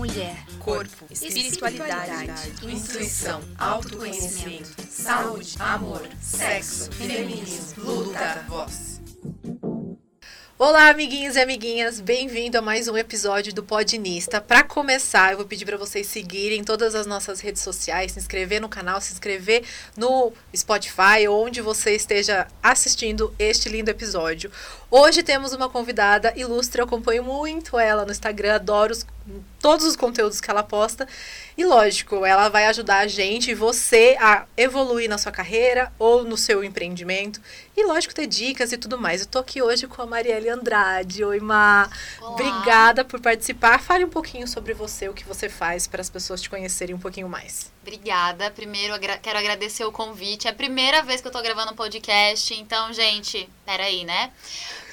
mulher, corpo, espiritualidade, intuição, autoconhecimento, saúde, amor, sexo, feminismo, luta, voz. Olá, amiguinhos e amiguinhas, bem-vindo a mais um episódio do Podinista. Para começar, eu vou pedir para vocês seguirem todas as nossas redes sociais, se inscrever no canal, se inscrever no Spotify, onde você esteja assistindo este lindo episódio. Hoje temos uma convidada ilustre, eu acompanho muito ela no Instagram, adoro os, todos os conteúdos que ela posta. E lógico, ela vai ajudar a gente, você, a evoluir na sua carreira ou no seu empreendimento. E lógico, ter dicas e tudo mais. Eu tô aqui hoje com a Marielle Andrade. Oi, Ma. Olá. Obrigada por participar. Fale um pouquinho sobre você, o que você faz, para as pessoas te conhecerem um pouquinho mais. Obrigada. Primeiro, agra quero agradecer o convite. É a primeira vez que eu tô gravando um podcast, então, gente, peraí, né?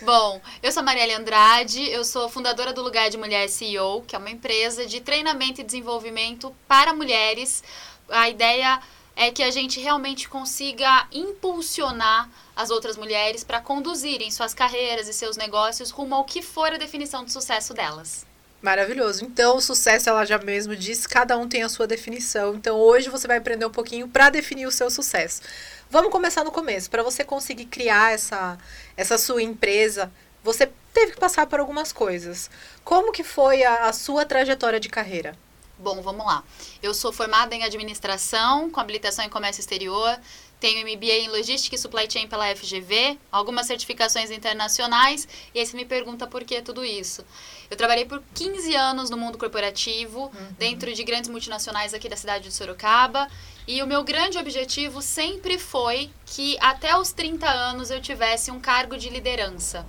Bom, eu sou Marielle Andrade, eu sou fundadora do Lugar de Mulher CEO, que é uma empresa de treinamento e desenvolvimento para mulheres. A ideia é que a gente realmente consiga impulsionar as outras mulheres para conduzirem suas carreiras e seus negócios rumo ao que for a definição de sucesso delas. Maravilhoso. Então, o sucesso, ela já mesmo disse, cada um tem a sua definição. Então, hoje você vai aprender um pouquinho para definir o seu sucesso. Vamos começar no começo. Para você conseguir criar essa, essa sua empresa, você teve que passar por algumas coisas. Como que foi a, a sua trajetória de carreira? Bom, vamos lá. Eu sou formada em administração, com habilitação em comércio exterior, tenho MBA em logística e supply chain pela FGV, algumas certificações internacionais, e aí você me pergunta por que tudo isso. Eu trabalhei por 15 anos no mundo corporativo, uhum. dentro de grandes multinacionais aqui da cidade de Sorocaba, e o meu grande objetivo sempre foi que até os 30 anos eu tivesse um cargo de liderança.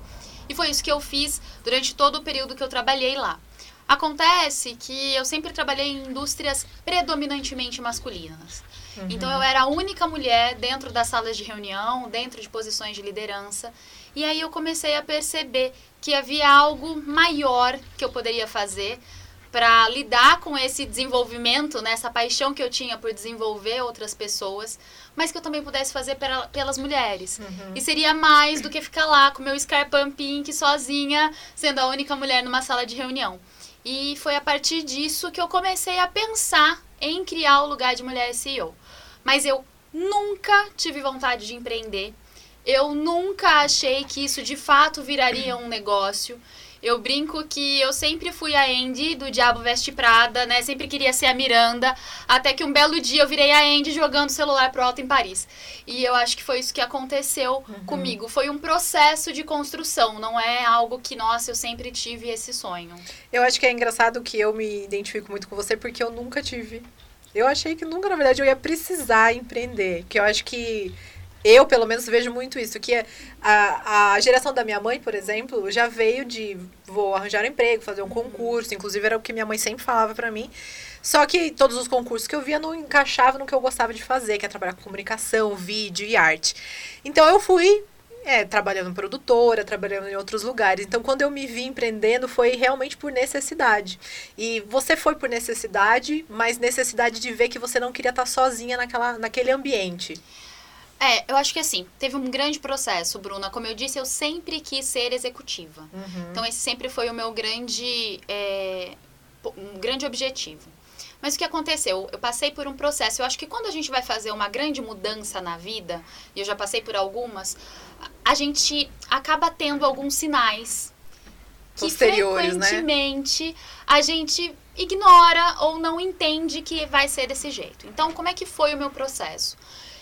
E foi isso que eu fiz durante todo o período que eu trabalhei lá. Acontece que eu sempre trabalhei em indústrias predominantemente masculinas. Uhum. Então eu era a única mulher dentro das salas de reunião, dentro de posições de liderança. E aí eu comecei a perceber que havia algo maior que eu poderia fazer para lidar com esse desenvolvimento, né, essa paixão que eu tinha por desenvolver outras pessoas, mas que eu também pudesse fazer pela, pelas mulheres. Uhum. E seria mais do que ficar lá com meu Scarpan Pink sozinha, sendo a única mulher numa sala de reunião. E foi a partir disso que eu comecei a pensar em criar o lugar de mulher CEO. Mas eu nunca tive vontade de empreender. Eu nunca achei que isso de fato viraria um negócio. Eu brinco que eu sempre fui a Andy do Diabo Veste Prada, né? Sempre queria ser a Miranda, até que um belo dia eu virei a Andy jogando celular pro alto em Paris. E eu acho que foi isso que aconteceu uhum. comigo. Foi um processo de construção, não é algo que, nossa, eu sempre tive esse sonho. Eu acho que é engraçado que eu me identifico muito com você porque eu nunca tive. Eu achei que nunca, na verdade, eu ia precisar empreender. Que eu acho que eu, pelo menos, vejo muito isso, que a, a geração da minha mãe, por exemplo, já veio de vou arranjar um emprego, fazer um concurso, inclusive era o que minha mãe sempre falava para mim. Só que todos os concursos que eu via não encaixavam no que eu gostava de fazer, que é trabalhar com comunicação, vídeo e arte. Então eu fui é, trabalhando produtora, trabalhando em outros lugares. Então, quando eu me vi empreendendo, foi realmente por necessidade. E você foi por necessidade, mas necessidade de ver que você não queria estar sozinha naquela, naquele ambiente. É, eu acho que assim, teve um grande processo, Bruna. Como eu disse, eu sempre quis ser executiva. Uhum. Então, esse sempre foi o meu grande, é, um grande objetivo. Mas o que aconteceu? Eu passei por um processo. Eu acho que quando a gente vai fazer uma grande mudança na vida, e eu já passei por algumas, a gente acaba tendo alguns sinais que né? frequentemente né? a gente ignora ou não entende que vai ser desse jeito. Então, como é que foi o meu processo?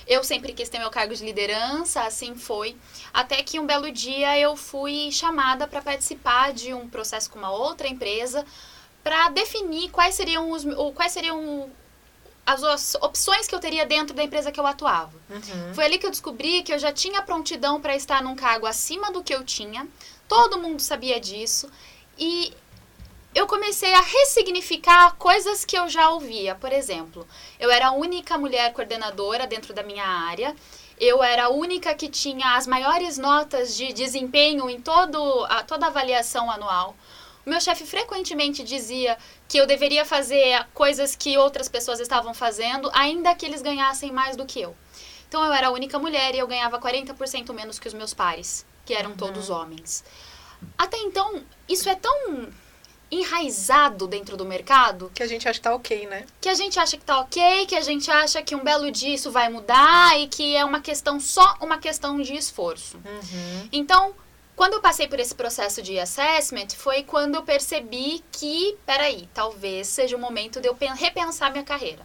Eu sempre quis ter meu cargo de liderança, assim foi. Até que um belo dia eu fui chamada para participar de um processo com uma outra empresa para definir quais seriam os quais seriam as opções que eu teria dentro da empresa que eu atuava. Uhum. Foi ali que eu descobri que eu já tinha prontidão para estar num cargo acima do que eu tinha. Todo mundo sabia disso. E eu comecei a ressignificar coisas que eu já ouvia. Por exemplo, eu era a única mulher coordenadora dentro da minha área. Eu era a única que tinha as maiores notas de desempenho em todo, a, toda a avaliação anual. O meu chefe frequentemente dizia que eu deveria fazer coisas que outras pessoas estavam fazendo, ainda que eles ganhassem mais do que eu. Então eu era a única mulher e eu ganhava 40% menos que os meus pares, que eram uhum. todos homens. Até então, isso é tão enraizado dentro do mercado. Que a gente acha que tá ok, né? Que a gente acha que tá ok, que a gente acha que um belo dia isso vai mudar e que é uma questão, só uma questão de esforço. Uhum. Então, quando eu passei por esse processo de assessment, foi quando eu percebi que, peraí, talvez seja o momento de eu repensar minha carreira.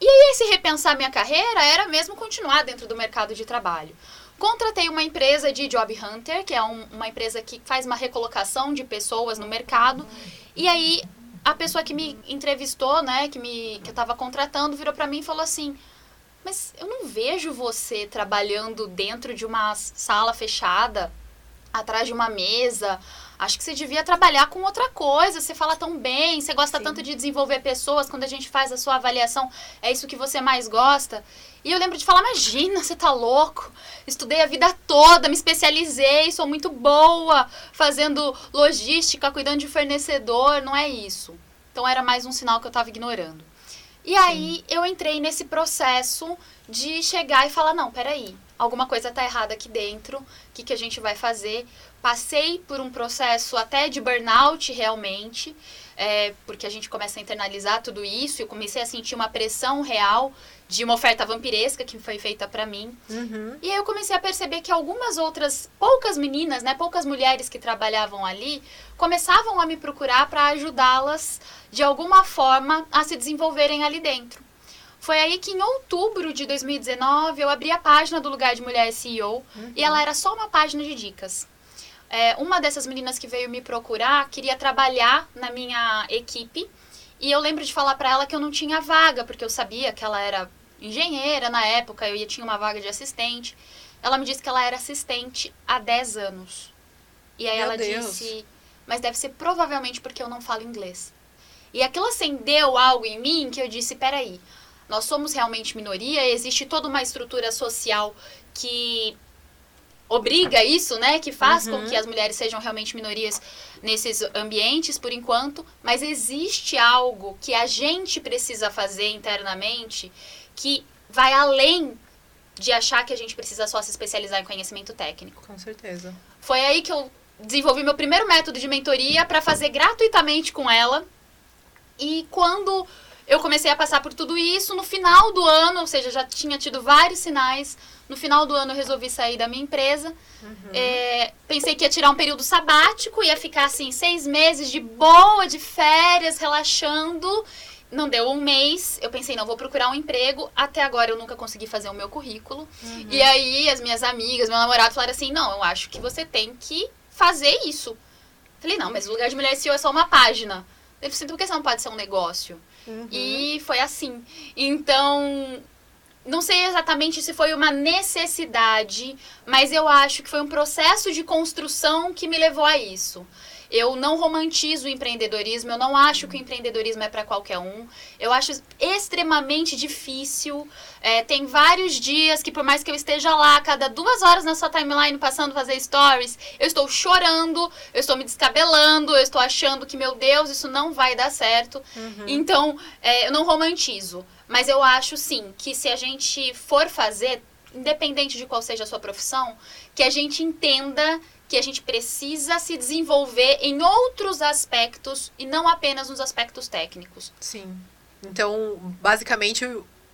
E aí, esse repensar minha carreira era mesmo continuar dentro do mercado de trabalho. Contratei uma empresa de Job Hunter, que é um, uma empresa que faz uma recolocação de pessoas no mercado. E aí, a pessoa que me entrevistou, né, que, me, que eu estava contratando, virou para mim e falou assim: Mas eu não vejo você trabalhando dentro de uma sala fechada, atrás de uma mesa. Acho que você devia trabalhar com outra coisa. Você fala tão bem, você gosta Sim. tanto de desenvolver pessoas. Quando a gente faz a sua avaliação, é isso que você mais gosta. E eu lembro de falar: Imagina, você tá louco. Estudei a vida toda, me especializei, sou muito boa fazendo logística, cuidando de fornecedor. Não é isso. Então era mais um sinal que eu estava ignorando. E aí eu entrei nesse processo de chegar e falar: Não, peraí, alguma coisa tá errada aqui dentro. O que, que a gente vai fazer? Passei por um processo até de burnout realmente, é, porque a gente começa a internalizar tudo isso. e Eu comecei a sentir uma pressão real de uma oferta vampiresca que foi feita para mim. Uhum. E aí eu comecei a perceber que algumas outras, poucas meninas, né, poucas mulheres que trabalhavam ali, começavam a me procurar para ajudá-las de alguma forma a se desenvolverem ali dentro. Foi aí que em outubro de 2019 eu abri a página do Lugar de Mulher CEO e ela era só uma página de dicas. É, uma dessas meninas que veio me procurar queria trabalhar na minha equipe e eu lembro de falar para ela que eu não tinha vaga, porque eu sabia que ela era engenheira na época, eu ia tinha uma vaga de assistente. Ela me disse que ela era assistente há 10 anos. E aí Meu ela Deus. disse, mas deve ser provavelmente porque eu não falo inglês. E aquilo acendeu algo em mim que eu disse, peraí, nós somos realmente minoria, existe toda uma estrutura social que obriga isso, né? Que faz Uhum. com que as mulheres sejam realmente minorias nesses ambientes por enquanto, mas existe algo que a gente precisa fazer internamente que vai além de achar que a gente precisa só se especializar em conhecimento técnico. Com certeza. Foi aí que eu desenvolvi meu primeiro método de mentoria para fazer gratuitamente com ela. E quando eu comecei a passar por tudo isso, no final do ano, ou seja, já tinha tido vários sinais. No final do ano eu resolvi sair da minha empresa. É, pensei que ia tirar um período sabático, ia ficar assim seis meses de boa, de férias, relaxando. Não deu um mês, eu pensei, não, vou procurar um emprego. Até agora eu nunca consegui fazer o meu currículo. E aí as minhas amigas, meu namorado falaram assim: não, eu acho que você tem que fazer isso. Falei, não, mas o lugar de mulher CEO é só uma página. Eu falei, por que isso não pode ser um negócio? Uhum. E foi assim. Então, não sei exatamente se foi uma necessidade, mas eu acho que foi um processo de construção que me levou a isso. Eu não romantizo o empreendedorismo, eu não acho que o empreendedorismo é para qualquer um. Eu acho extremamente difícil. É, tem vários dias que, por mais que eu esteja lá, cada duas horas na sua timeline passando fazer stories, eu estou chorando, eu estou me descabelando, eu estou achando que, meu Deus, isso não vai dar certo. Então, é, eu não romantizo. Mas eu acho, sim, que se a gente for fazer, independente de qual seja a sua profissão, que a gente entenda que a gente precisa se desenvolver em outros aspectos e não apenas nos aspectos técnicos. Sim. Então, basicamente,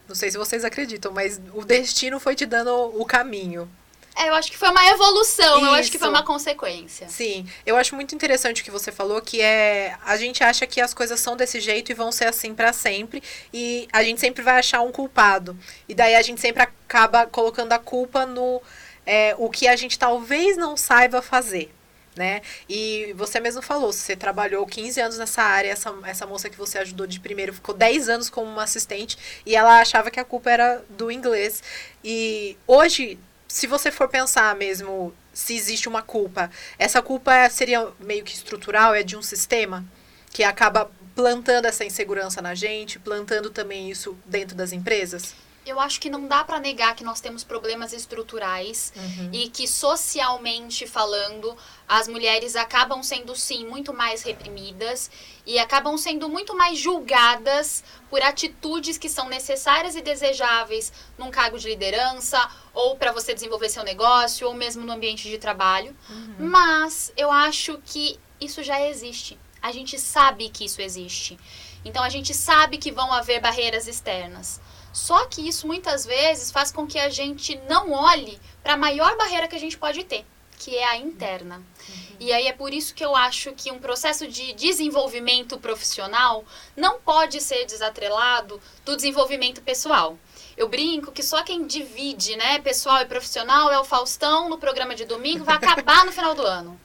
não sei se vocês acreditam, mas o destino foi te dando o caminho. É, eu acho que foi uma evolução, eu acho que foi Isso. uma consequência. Sim, eu acho muito interessante o que você falou, que é a gente acha que as coisas são desse jeito e vão ser assim pra sempre, e a gente sempre vai achar um culpado. E daí a gente sempre acaba colocando a culpa no é, o que a gente talvez não saiba fazer. Né? E você mesmo falou, você trabalhou 15 anos nessa área, essa, essa moça que você ajudou de primeiro ficou 10 anos como uma assistente e ela achava que a culpa era do inglês. E hoje, se você for pensar mesmo se existe uma culpa, essa culpa seria meio que estrutural, é de um sistema que acaba plantando essa insegurança na gente, plantando também isso dentro das empresas? Eu acho que não dá pra negar que nós temos problemas estruturais e que socialmente falando, as mulheres acabam sendo sim muito mais reprimidas e acabam sendo muito mais julgadas por atitudes que são necessárias e desejáveis num cargo de liderança ou para você desenvolver seu negócio ou mesmo no ambiente de trabalho. Mas eu acho que isso já existe. a gente sabe que isso existe. Então a gente sabe que vão haver barreiras externas. Só que isso muitas vezes faz com que a gente não olhe para a maior barreira que a gente pode ter, que é a interna. Uhum. E aí é por isso que eu acho que um processo de desenvolvimento profissional não pode ser desatrelado do desenvolvimento pessoal. Eu brinco que só quem divide, né, pessoal e profissional é o Faustão no programa de domingo, vai acabar no final do ano.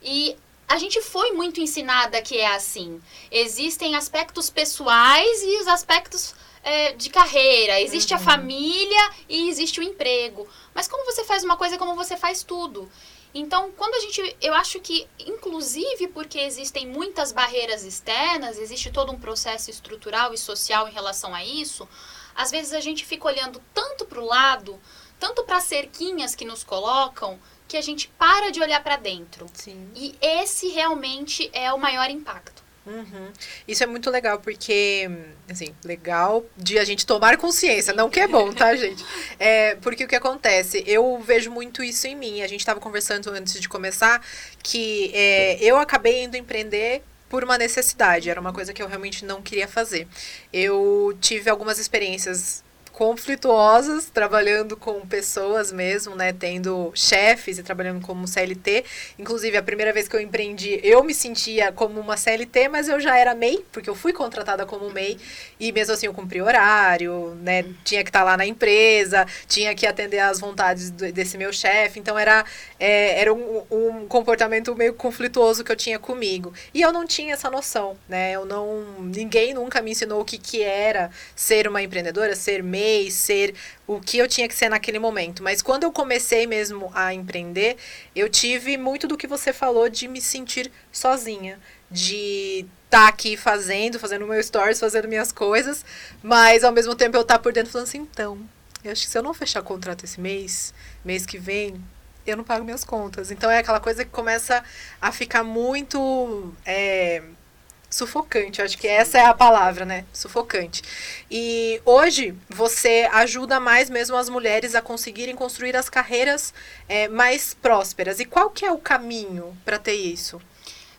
E a gente foi muito ensinada que é assim. Existem aspectos pessoais e os aspectos é, de carreira. Existe uhum. a família e existe o emprego. Mas como você faz uma coisa, como você faz tudo. Então, quando a gente. Eu acho que, inclusive porque existem muitas barreiras externas, existe todo um processo estrutural e social em relação a isso, às vezes a gente fica olhando tanto para o lado, tanto para as cerquinhas que nos colocam, que a gente para de olhar para dentro. Sim. E esse realmente é o maior impacto. Uhum. Isso é muito legal, porque, assim, legal de a gente tomar consciência, não que é bom, tá, gente? É, porque o que acontece? Eu vejo muito isso em mim. A gente estava conversando antes de começar que é, eu acabei indo empreender por uma necessidade, era uma coisa que eu realmente não queria fazer. Eu tive algumas experiências conflituosas, trabalhando com pessoas mesmo, né? Tendo chefes e trabalhando como CLT. Inclusive, a primeira vez que eu empreendi, eu me sentia como uma CLT, mas eu já era MEI, porque eu fui contratada como MEI. E mesmo assim, eu cumpri horário, né? Tinha que estar lá na empresa, tinha que atender às vontades desse meu chefe. Então, era, é, era um, um comportamento meio conflituoso que eu tinha comigo. E eu não tinha essa noção, né? Eu não... Ninguém nunca me ensinou o que, que era ser uma empreendedora, ser MEI, ser o que eu tinha que ser naquele momento. Mas quando eu comecei mesmo a empreender, eu tive muito do que você falou de me sentir sozinha, de estar tá aqui fazendo, fazendo meu stories, fazendo minhas coisas, mas ao mesmo tempo eu estar tá por dentro falando assim, então, eu acho que se eu não fechar contrato esse mês, mês que vem, eu não pago minhas contas. Então é aquela coisa que começa a ficar muito é, Sufocante, acho que essa é a palavra, né? Sufocante. E hoje você ajuda mais mesmo as mulheres a conseguirem construir as carreiras é, mais prósperas. E qual que é o caminho para ter isso?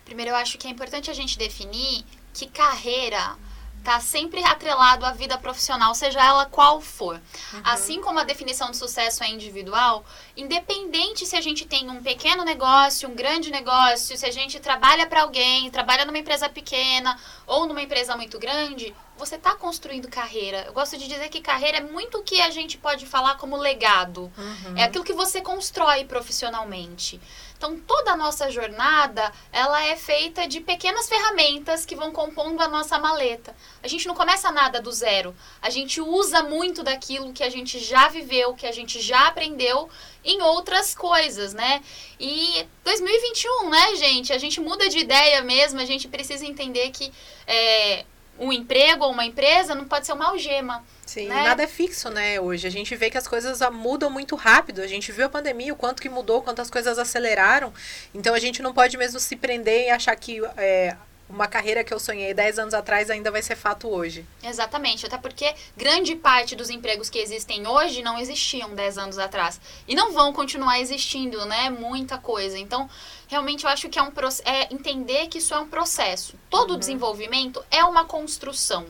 Primeiro, eu acho que é importante a gente definir que carreira tá sempre atrelado à vida profissional, seja ela qual for. Uhum. Assim como a definição de sucesso é individual, independente se a gente tem um pequeno negócio, um grande negócio, se a gente trabalha para alguém, trabalha numa empresa pequena ou numa empresa muito grande, você está construindo carreira. Eu gosto de dizer que carreira é muito o que a gente pode falar como legado. Uhum. É aquilo que você constrói profissionalmente. Então, toda a nossa jornada, ela é feita de pequenas ferramentas que vão compondo a nossa maleta. A gente não começa nada do zero. A gente usa muito daquilo que a gente já viveu, que a gente já aprendeu em outras coisas, né? E 2021, né, gente? A gente muda de ideia mesmo, a gente precisa entender que é, um emprego ou uma empresa não pode ser uma algema. Sim, né? nada é fixo, né, hoje. A gente vê que as coisas mudam muito rápido. A gente viu a pandemia, o quanto que mudou, quantas coisas aceleraram. Então a gente não pode mesmo se prender e achar que é, uma carreira que eu sonhei 10 anos atrás ainda vai ser fato hoje. Exatamente, até porque grande parte dos empregos que existem hoje não existiam 10 anos atrás. E não vão continuar existindo, né? Muita coisa. Então, realmente eu acho que é, um, é entender que isso é um processo. Todo uhum. desenvolvimento é uma construção.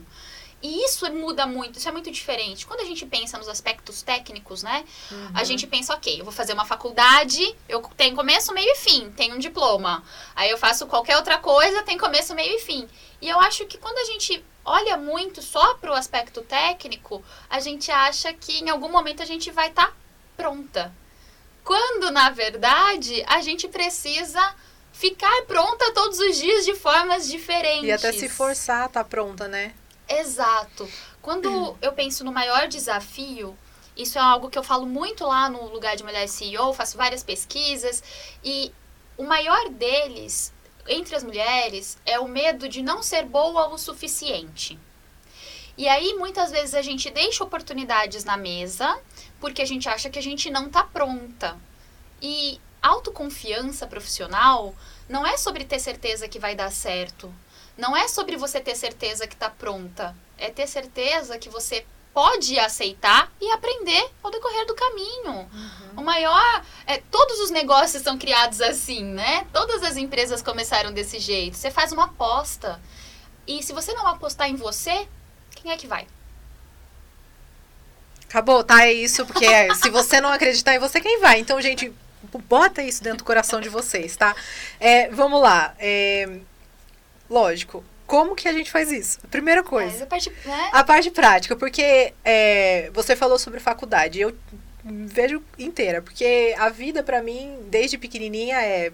E isso muda muito, isso é muito diferente. Quando a gente pensa nos aspectos técnicos, né? Uhum. A gente pensa, ok, eu vou fazer uma faculdade, eu tenho começo, meio e fim, tenho um diploma. Aí eu faço qualquer outra coisa, tem começo, meio e fim. E eu acho que quando a gente olha muito só para o aspecto técnico, a gente acha que em algum momento a gente vai estar tá pronta. Quando, na verdade, a gente precisa ficar pronta todos os dias de formas diferentes. E até se forçar a estar tá pronta, né? Exato. Quando eu penso no maior desafio, isso é algo que eu falo muito lá no lugar de mulher CEO, faço várias pesquisas e o maior deles entre as mulheres é o medo de não ser boa o suficiente. E aí muitas vezes a gente deixa oportunidades na mesa porque a gente acha que a gente não está pronta. E autoconfiança profissional não é sobre ter certeza que vai dar certo não é sobre você ter certeza que está pronta, é ter certeza que você pode aceitar e aprender ao decorrer do caminho. Uhum. O maior. É, todos os negócios são criados assim, né? Todas as empresas começaram desse jeito. Você faz uma aposta. E se você não apostar em você, quem é que vai? Acabou, tá? É isso, porque é, se você não acreditar em você, quem vai? Então, gente, bota isso dentro do coração de vocês, tá? É, vamos lá. É, lógico, como que a gente faz isso? Primeira coisa. É, a, parte, né? a parte prática, porque é, você falou sobre faculdade. Eu vejo inteira, porque a vida para mim, desde pequenininha, é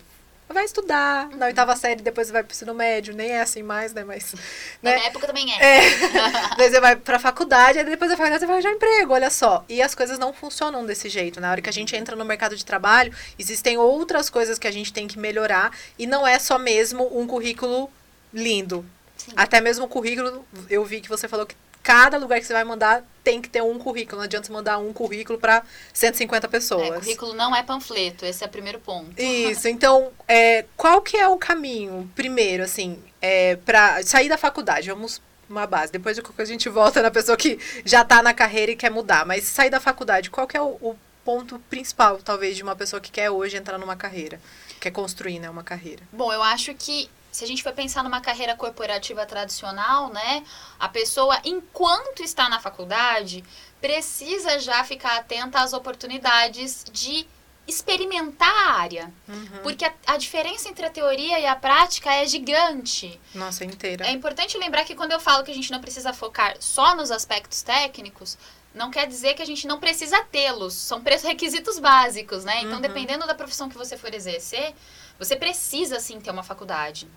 vai estudar na oitava série, depois vai pro ensino médio, nem é assim mais, né? Mas. Na né? minha época também é. é. Daí você vai pra faculdade, aí depois da faculdade você vai arranjar emprego, olha só. E as coisas não funcionam desse jeito. Na hora que a gente entra no mercado de trabalho, existem outras coisas que a gente tem que melhorar. E não é só mesmo um currículo lindo. Sim. Até mesmo o currículo, eu vi que você falou que cada lugar que você vai mandar tem que ter um currículo. Não adianta você mandar um currículo para 150 pessoas. É, currículo não é panfleto, esse é o primeiro ponto. Isso, então, é, qual que é o caminho, primeiro, assim, é, para sair da faculdade? Vamos uma base. Depois de qualquer coisa a gente volta na pessoa que já está na carreira e quer mudar. Mas sair da faculdade, qual que é o, o, ponto principal, talvez, de uma pessoa que quer hoje entrar numa carreira? Quer construir, né, uma carreira? Bom, eu acho que se a gente for pensar numa carreira corporativa tradicional, né, a pessoa, enquanto está na faculdade, precisa já ficar atenta às oportunidades de experimentar a área. Uhum. Porque a, a, diferença entre a teoria e a prática é gigante. Nossa, é inteira. É importante lembrar que quando eu falo que a gente não precisa focar só nos aspectos técnicos, não quer dizer que a gente não precisa tê-los. São requisitos básicos, né? Então, Uhum. dependendo da profissão que você for exercer, você precisa sim ter uma faculdade.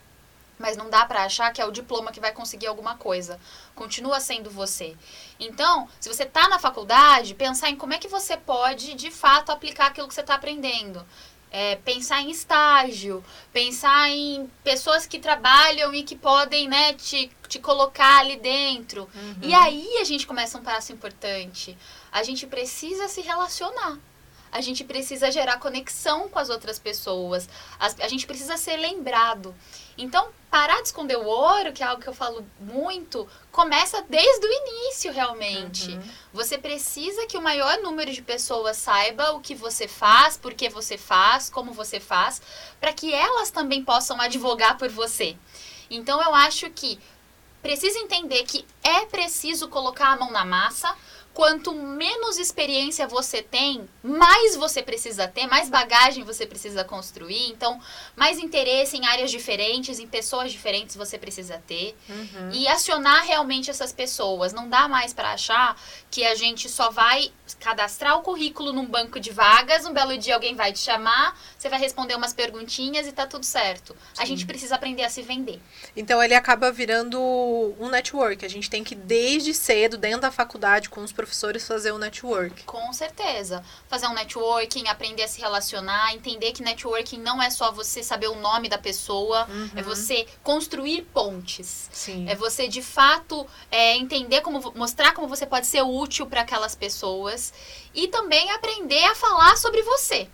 Mas não dá pra achar que é o diploma que vai conseguir alguma coisa. Continua sendo você. Então, se você tá na faculdade, pensar em como é que você pode, de fato, aplicar aquilo que você está aprendendo. É, pensar em estágio, pensar em pessoas que trabalham e que podem né, te, te colocar ali dentro. Uhum. E aí a gente começa um passo importante. A gente precisa se relacionar. A gente precisa gerar conexão com as outras pessoas. As- a gente precisa ser lembrado. Então, parar de esconder o ouro, que é algo que eu falo muito, começa desde o início, realmente. Uhum. Você precisa que o maior número de pessoas saiba o que você faz, por que você faz, como você faz, para que elas também possam advogar por você. Então, eu acho que precisa entender que é preciso colocar a mão na massa. Quanto menos experiência você tem, mais você precisa ter, mais bagagem você precisa construir. Então, mais interesse em áreas diferentes, em pessoas diferentes você precisa ter. Uhum. E acionar realmente essas pessoas. Não dá mais para achar que a gente só vai cadastrar o currículo num banco de vagas, um belo dia alguém vai te chamar, você vai responder umas perguntinhas e tá tudo certo. A gente precisa aprender a se vender. Então ele acaba virando um network. A gente tem que, desde cedo, dentro da faculdade, com os professores, fazer um network. Com certeza. Fazer um networking, aprender a se relacionar, entender que networking não é só você saber o nome da pessoa, é você construir pontes. Sim. É você de fato é, entender como mostrar como você pode ser útil para aquelas pessoas e também aprender a falar sobre você.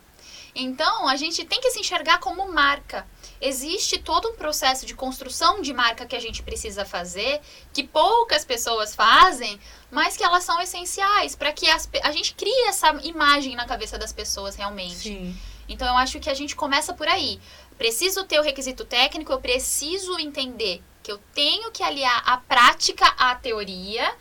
Então a gente tem que se enxergar como marca. Existe todo um processo de construção de marca que a gente precisa fazer, que poucas pessoas fazem, mas que elas são essenciais para que as a gente crie essa imagem na cabeça das pessoas realmente. Sim. Então eu acho que a gente começa por aí. Preciso ter o requisito técnico, eu preciso entender que eu tenho que aliar a prática à teoria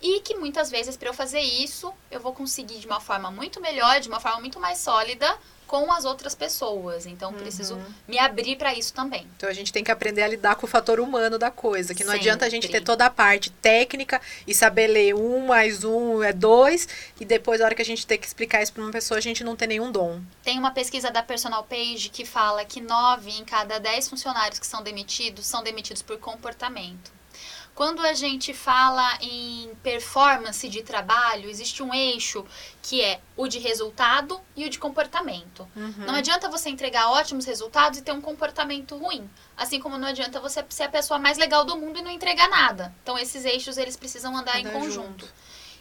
e que muitas vezes para eu fazer isso, eu vou conseguir de uma forma muito melhor, de uma forma muito mais sólida com as outras pessoas. Então preciso me abrir para isso também. Então a gente tem que aprender a lidar com o fator humano da coisa. Que não adianta a gente Sempre. ter toda a parte técnica e saber ler um mais um é dois, e depois, na hora que a gente tem que explicar isso para uma pessoa, a gente não tem nenhum dom. Tem uma pesquisa da Personal Page que fala que 9 em cada 10 funcionários que são demitidos são demitidos por comportamento. Quando a gente fala em performance de trabalho, existe um eixo que é o de resultado e o de comportamento. Não adianta você entregar ótimos resultados e ter um comportamento ruim. Assim como não adianta você ser a pessoa mais legal do mundo e não entregar nada. Então esses eixos eles precisam andar em Andar conjunto. junto.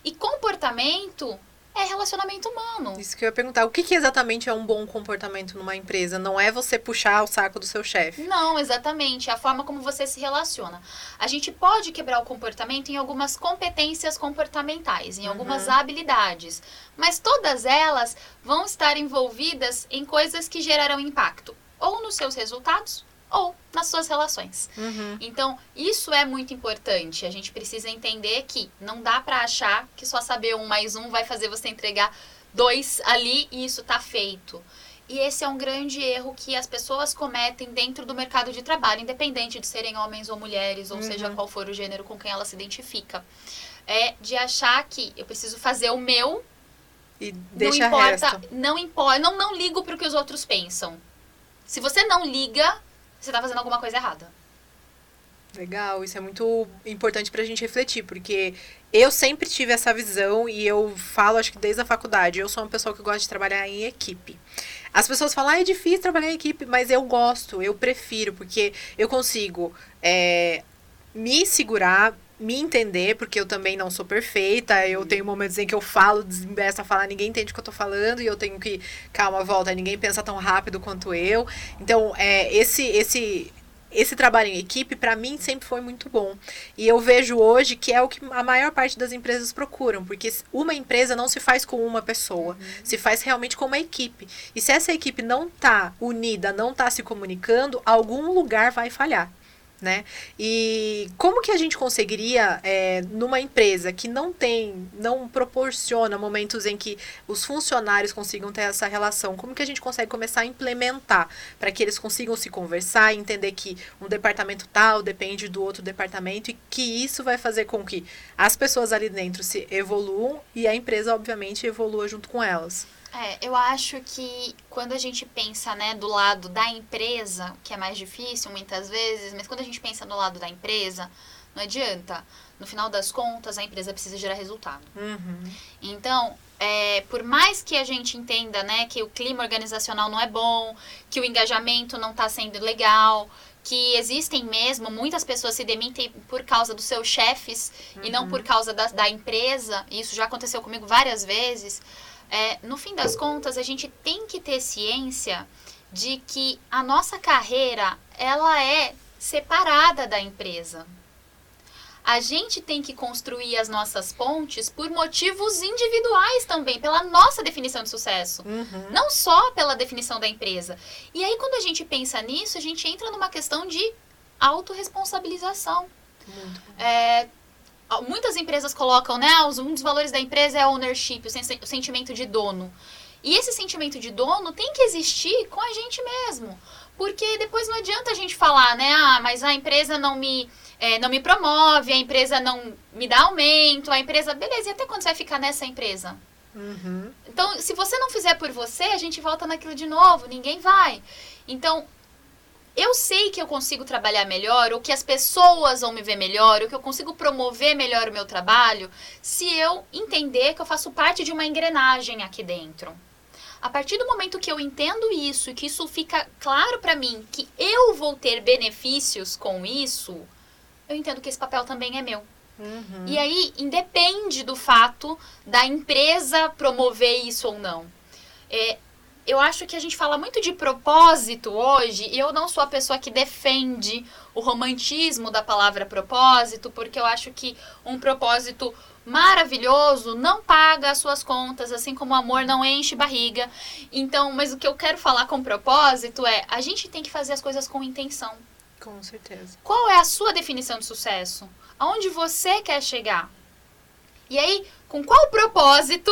E comportamento é relacionamento humano. Isso que eu ia perguntar. O que, que exatamente é um bom comportamento numa empresa? Não é você puxar o saco do seu chefe. Não, exatamente. É a forma como você se relaciona. A gente pode quebrar o comportamento em algumas competências comportamentais, em algumas habilidades. Mas todas elas vão estar envolvidas em coisas que gerarão impacto ou nos seus resultados ou nas suas relações. Uhum. Então, isso é muito importante. A gente precisa entender que não dá para achar que só saber um mais um vai fazer você entregar dois ali e isso tá feito. E esse é um grande erro que as pessoas cometem dentro do mercado de trabalho, independente de serem homens ou mulheres, ou Uhum. seja qual for o gênero com quem ela se identifica. É de achar que eu preciso fazer o meu, E não deixa importa, resto. não importa, não, não ligo pro que os outros pensam. Se você não liga, você tá fazendo alguma coisa errada. Legal, isso é muito importante pra gente refletir, porque eu sempre tive essa visão e eu falo, acho que desde a faculdade, eu sou uma pessoa que gosta de trabalhar em equipe. As pessoas falam, ah, é difícil trabalhar em equipe, mas eu gosto, eu prefiro, porque eu consigo é, me segurar, me entender, porque eu também não sou perfeita, eu tenho momentos em que eu falo, desembeço a falar, ninguém entende o que eu tô falando, e eu tenho que, calma, volta, ninguém pensa tão rápido quanto eu. Então, é, esse, esse, esse trabalho em equipe, para mim, sempre foi muito bom. E eu vejo hoje que é o que a maior parte das empresas procuram, porque uma empresa não se faz com uma pessoa, se faz realmente com uma equipe. E se essa equipe não tá unida, não tá se comunicando, algum lugar vai falhar. Né? E como que a gente conseguiria, é, numa empresa que não tem, não proporciona momentos em que os funcionários consigam ter essa relação, como que a gente consegue começar a implementar para que eles consigam se conversar entender que um departamento tal depende do outro departamento e que isso vai fazer com que as pessoas ali dentro se evoluam e a empresa, obviamente, evolua junto com elas. É, eu acho que quando a gente pensa, né, do lado da empresa, que é mais difícil muitas vezes, mas quando a gente pensa do lado da empresa, não adianta. No final das contas, a empresa precisa gerar resultado. Uhum. Então, é, por mais que a gente entenda, né, que o clima organizacional não é bom, que o engajamento não está sendo legal, que existem mesmo, muitas pessoas se demitem por causa dos seus chefes e não por causa da, da empresa, e isso já aconteceu comigo várias vezes. É, no fim das contas, a gente tem que ter ciência de que a nossa carreira ela é separada da empresa. A gente tem que construir as nossas pontes por motivos individuais também, pela nossa definição de sucesso. Uhum. Não só pela definição da empresa. E aí, quando a gente pensa nisso, a gente entra numa questão de autorresponsabilização. É, muitas empresas colocam, né? os- Um dos valores da empresa é ownership, o, o sentimento de dono. E esse sentimento de dono tem que existir com a gente mesmo. Porque depois não adianta a gente falar, né? Ah, mas a empresa não me, é, não me promove, a empresa não me dá aumento, a empresa. Beleza, e até quando você vai ficar nessa empresa? Uhum. Então, se você não fizer por você, a gente volta naquilo de novo, ninguém vai. Então, eu sei que eu consigo trabalhar melhor, ou que as pessoas vão me ver melhor, ou que eu consigo promover melhor o meu trabalho, se eu entender que eu faço parte de uma engrenagem aqui dentro. A partir do momento que eu entendo isso e que isso fica claro para mim, que eu vou ter benefícios com isso, eu entendo que esse papel também é meu. Uhum. E aí, independe do fato da empresa promover isso ou não. É, eu acho que a gente fala muito de propósito hoje, e eu não sou a pessoa que defende o romantismo da palavra propósito, porque eu acho que um propósito maravilhoso não paga as suas contas, assim como o amor não enche barriga. Então, mas o que eu quero falar com propósito é, a gente tem que fazer as coisas com intenção. Com certeza. Qual é a sua definição de sucesso? Aonde você quer chegar? E aí, com qual propósito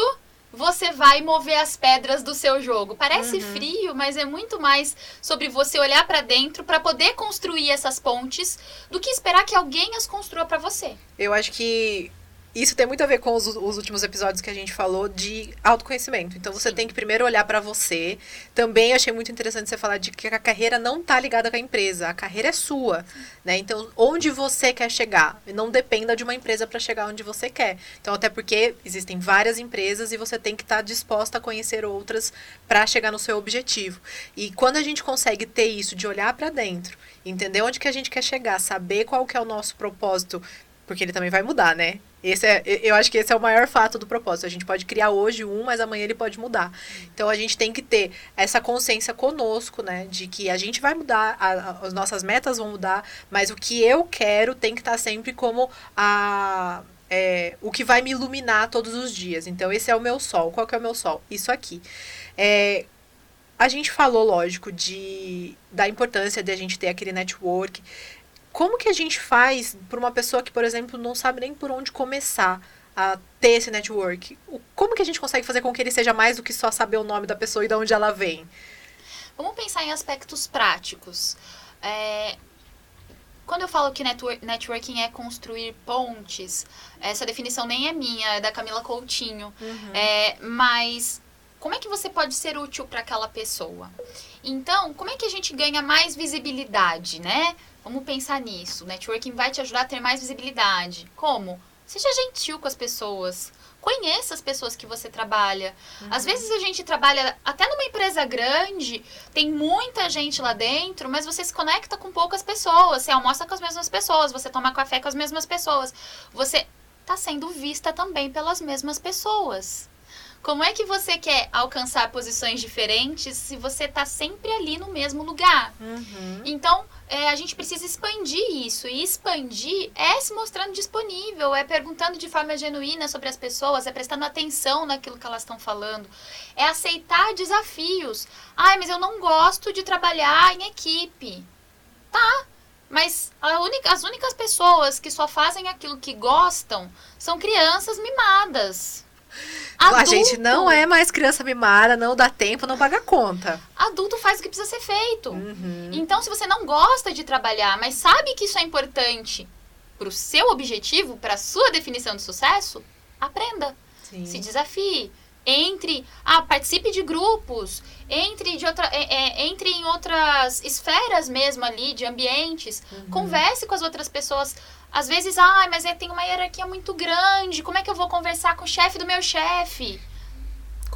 você vai mover as pedras do seu jogo? Parece Uhum. frio, mas é muito mais sobre você olhar pra dentro pra poder construir essas pontes do que esperar que alguém as construa pra você. Eu acho que isso tem muito a ver com os, os últimos episódios que a gente falou de autoconhecimento. Então você Sim. tem que primeiro olhar pra você. Também achei muito interessante você falar de que a carreira não tá ligada com a empresa, a carreira é sua, né? Então onde você quer chegar, não dependa de uma empresa para chegar onde você quer. Então até porque existem várias empresas e você tem que estar disposta a conhecer outras para chegar no seu objetivo. E quando a gente consegue ter isso de olhar para dentro, entender onde que a gente quer chegar, saber qual que é o nosso propósito porque ele também vai mudar, né? Esse é, eu acho que esse é o maior fato do propósito. A gente pode criar hoje um, mas amanhã ele pode mudar. Então a gente tem que ter essa consciência conosco, né? De que a gente vai mudar, a, a, as nossas metas vão mudar, mas o que eu quero tem que estar sempre como a. É, o que vai me iluminar todos os dias. Então, esse é o meu sol. Qual que é o meu sol? Isso aqui. É, a gente falou, lógico, de, da importância de a gente ter aquele network. Como que a gente faz para uma pessoa que, por exemplo, não sabe nem por onde começar a ter esse network? Como que a gente consegue fazer com que ele seja mais do que só saber o nome da pessoa e de onde ela vem? Vamos pensar em aspectos práticos. É, quando eu falo que networking é construir pontes, essa definição nem é minha, é da Camila Coutinho. Uhum. É, mas como é que você pode ser útil para aquela pessoa? Então, como é que a gente ganha mais visibilidade, né? Vamos pensar nisso. O networking vai te ajudar a ter mais visibilidade. Como? Seja gentil com as pessoas. Conheça as pessoas que você trabalha. Uhum. Às vezes a gente trabalha até numa empresa grande, tem muita gente lá dentro, mas você se conecta com poucas pessoas. Você almoça com as mesmas pessoas, você toma café com as mesmas pessoas. Você está sendo vista também pelas mesmas pessoas. Como é que você quer alcançar posições diferentes se você está sempre ali no mesmo lugar? Uhum. Então, é, a gente precisa expandir isso. E expandir é se mostrando disponível, é perguntando de forma genuína sobre as pessoas, é prestando atenção naquilo que elas estão falando, é aceitar desafios. Ai, mas eu não gosto de trabalhar em equipe. Tá, mas única, as únicas pessoas que só fazem aquilo que gostam são crianças mimadas. Adulto, a gente não é mais criança mimada, não dá tempo, não paga conta. Adulto faz o que precisa ser feito. Uhum. Então, se você não gosta de trabalhar, mas sabe que isso é importante para o seu objetivo, para a sua definição de sucesso, aprenda. Sim. Se desafie. Entre, ah, participe de grupos, entre, de outra, é, é, entre em outras esferas mesmo ali, de ambientes, uhum. converse com as outras pessoas às vezes, ah, mas é, tem uma hierarquia muito grande, como é que eu vou conversar com o chefe do meu chefe?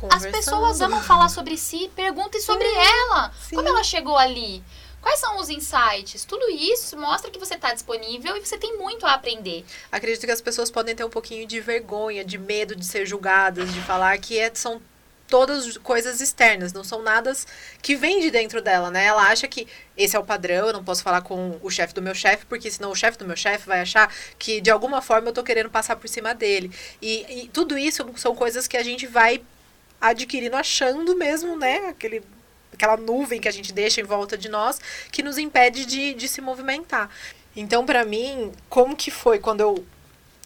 As pessoas amam falar sobre si, perguntem sobre sim, ela. Sim. Como ela chegou ali? Quais são os insights? Tudo isso mostra que você está disponível e você tem muito a aprender. Acredito que as pessoas podem ter um pouquinho de vergonha, de medo de ser julgadas, de falar que é, são todas coisas externas, não são nada que vem de dentro dela, né? Ela acha que esse é o padrão, eu não posso falar com o chefe do meu chefe, porque senão o chefe do meu chefe vai achar que de alguma forma eu tô querendo passar por cima dele. E, e tudo isso são coisas que a gente vai adquirindo achando mesmo, né? Aquele aquela nuvem que a gente deixa em volta de nós que nos impede de, de se movimentar. Então, para mim, como que foi quando eu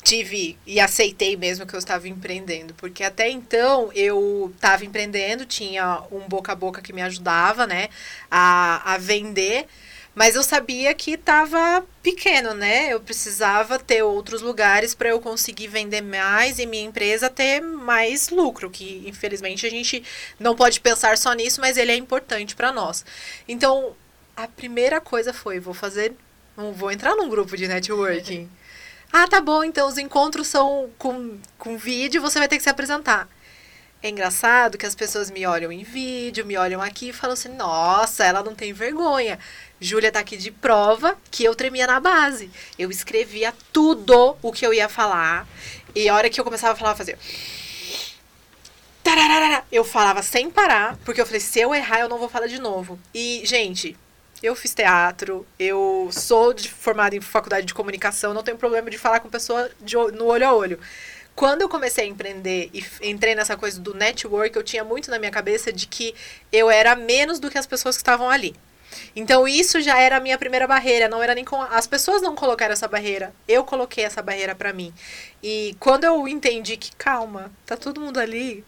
tive e aceitei mesmo que eu estava empreendendo, porque até então eu estava empreendendo, tinha um boca a boca que me ajudava, né, a, a vender, mas eu sabia que estava pequeno, né? Eu precisava ter outros lugares para eu conseguir vender mais e minha empresa ter mais lucro, que infelizmente a gente não pode pensar só nisso, mas ele é importante para nós. Então, a primeira coisa foi, vou fazer, vou entrar num grupo de networking. Ah, tá bom, então os encontros são com, com vídeo, você vai ter que se apresentar. É engraçado que as pessoas me olham em vídeo, me olham aqui e falam assim: nossa, ela não tem vergonha. Júlia tá aqui de prova que eu tremia na base. Eu escrevia tudo o que eu ia falar. E a hora que eu começava a falar, eu fazia. Eu falava sem parar, porque eu falei: se eu errar, eu não vou falar de novo. E, gente, eu fiz teatro, eu sou de, formada em faculdade de comunicação, não tenho problema de falar com pessoa de, no olho a olho. Quando eu comecei a empreender e entrei nessa coisa do network, eu tinha muito na minha cabeça de que eu era menos do que as pessoas que estavam ali. Então isso já era a minha primeira barreira, não era nem com as pessoas não colocaram essa barreira, eu coloquei essa barreira para mim. E quando eu entendi que calma, tá todo mundo ali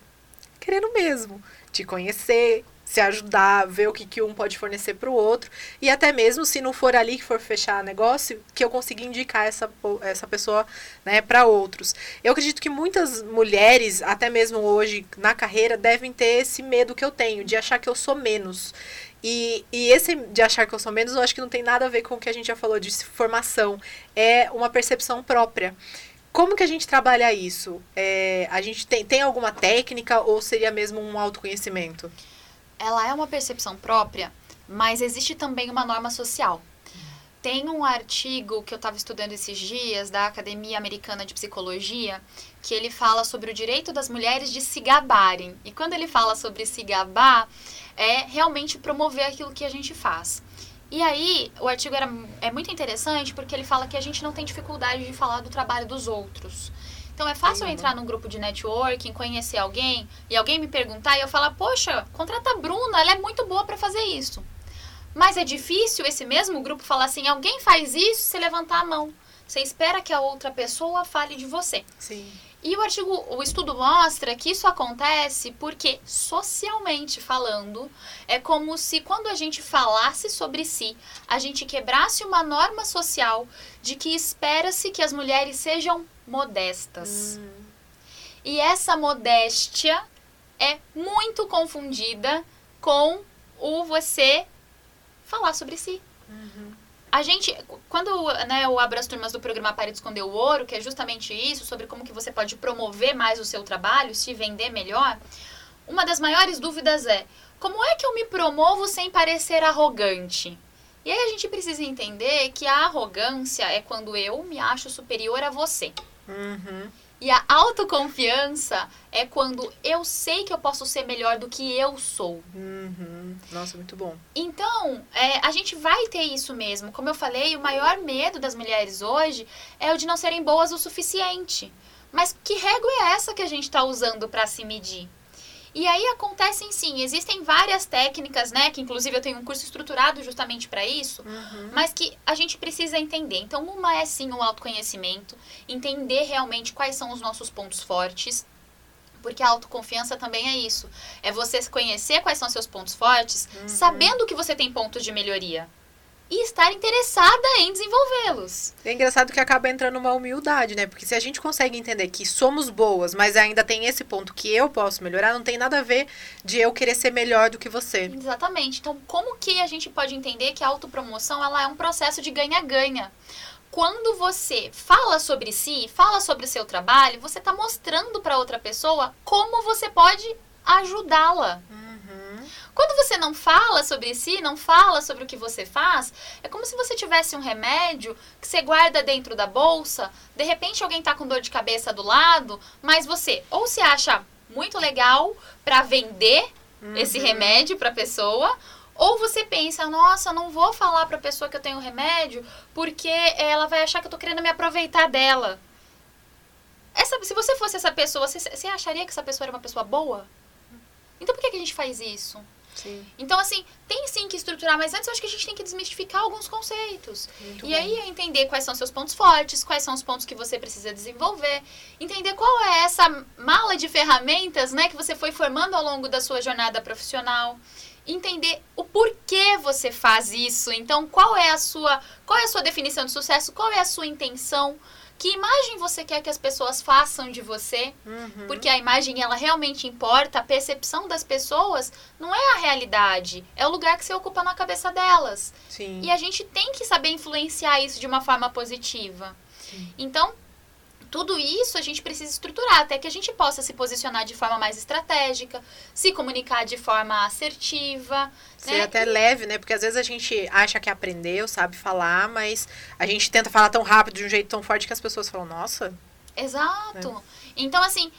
querendo mesmo te conhecer, se ajudar, ver o que, que um pode fornecer para o outro. E até mesmo, se não for ali que for fechar negócio, que eu consiga indicar essa, essa pessoa né, para outros. Eu acredito que muitas mulheres, até mesmo hoje na carreira, devem ter esse medo que eu tenho, de achar que eu sou menos. E, e esse de achar que eu sou menos, eu acho que não tem nada a ver com o que a gente já falou de formação. É uma percepção própria. Como que a gente trabalha isso? É, a gente tem, tem alguma técnica ou seria mesmo um autoconhecimento? Ela é uma percepção própria, mas existe também uma norma social. Tem um artigo que eu estava estudando esses dias da Academia Americana de Psicologia que ele fala sobre o direito das mulheres de se gabarem. E quando ele fala sobre se gabar, é realmente promover aquilo que a gente faz. E aí, o artigo era, é muito interessante porque ele fala que a gente não tem dificuldade de falar do trabalho dos outros. Então é fácil eu entrar num grupo de networking, conhecer alguém e alguém me perguntar e eu falar: "Poxa, contrata a Bruna, ela é muito boa para fazer isso". Mas é difícil esse mesmo grupo falar assim: "Alguém faz isso?" Você levantar a mão. Você espera que a outra pessoa fale de você. Sim. E o artigo, o estudo mostra que isso acontece porque, socialmente falando, é como se quando a gente falasse sobre si, a gente quebrasse uma norma social de que espera-se que as mulheres sejam modestas. Hum. E essa modéstia é muito confundida com o você falar sobre si. A gente, quando né, eu abro as turmas do programa Pare de Esconder o Ouro, que é justamente isso, sobre como que você pode promover mais o seu trabalho, se vender melhor, uma das maiores dúvidas é, como é que eu me promovo sem parecer arrogante? E aí a gente precisa entender que a arrogância é quando eu me acho superior a você. Uhum. E a autoconfiança é quando eu sei que eu posso ser melhor do que eu sou. Uhum. Nossa, muito bom. Então, é, a gente vai ter isso mesmo. Como eu falei, o maior medo das mulheres hoje é o de não serem boas o suficiente. Mas que régua é essa que a gente está usando para se medir? E aí acontecem sim, existem várias técnicas, né? Que inclusive eu tenho um curso estruturado justamente para isso, Uhum. mas que a gente precisa entender. Então, uma é sim o autoconhecimento, entender realmente quais são os nossos pontos fortes. Porque a autoconfiança também é isso. É você conhecer quais são seus pontos fortes, sabendo que você tem pontos de melhoria. E estar interessada em desenvolvê-los. É engraçado que acaba entrando uma humildade, né? Porque se a gente consegue entender que somos boas, mas ainda tem esse ponto que eu posso melhorar, não tem nada a ver de eu querer ser melhor do que você. Exatamente. Então, como que a gente pode entender que a autopromoção ela é um processo de ganha-ganha? Quando você fala sobre si, fala sobre o seu trabalho, você está mostrando para outra pessoa como você pode ajudá-la. Quando você não fala sobre si, não fala sobre o que você faz, é como se você tivesse um remédio que você guarda dentro da bolsa, de repente alguém tá com dor de cabeça do lado, mas você ou se acha muito legal para vender esse remédio para pessoa, ou você pensa, nossa, não vou falar para a pessoa que eu tenho remédio, porque ela vai achar que eu tô querendo me aproveitar dela. Essa, se você fosse essa pessoa, você, você acharia que essa pessoa era uma pessoa boa? Então por que, que a gente faz isso? Sim. Então, assim, tem sim que estruturar, mas antes eu acho que a gente tem que desmistificar alguns conceitos. Muito e aí é entender quais são seus pontos fortes, quais são os pontos que você precisa desenvolver, entender qual é essa mala de ferramentas, né, que você foi formando ao longo da sua jornada profissional, entender o porquê você faz isso. Então, qual é a sua, qual é a sua definição de sucesso? Qual é a sua intenção? Que imagem você quer que as pessoas façam de você? Uhum. Porque a imagem ela realmente importa, a percepção das pessoas não é a realidade, é o lugar que você ocupa na cabeça delas. Sim. E a gente tem que saber influenciar isso de uma forma positiva. Então, tudo isso a gente precisa estruturar até que a gente possa se posicionar de forma mais estratégica, se comunicar de forma assertiva, Ser né? até leve, né? Porque às vezes a gente acha que aprendeu, sabe falar, mas a gente tenta falar tão rápido, de um jeito tão forte que as pessoas falam, nossa, Exato. Né? Então, assim,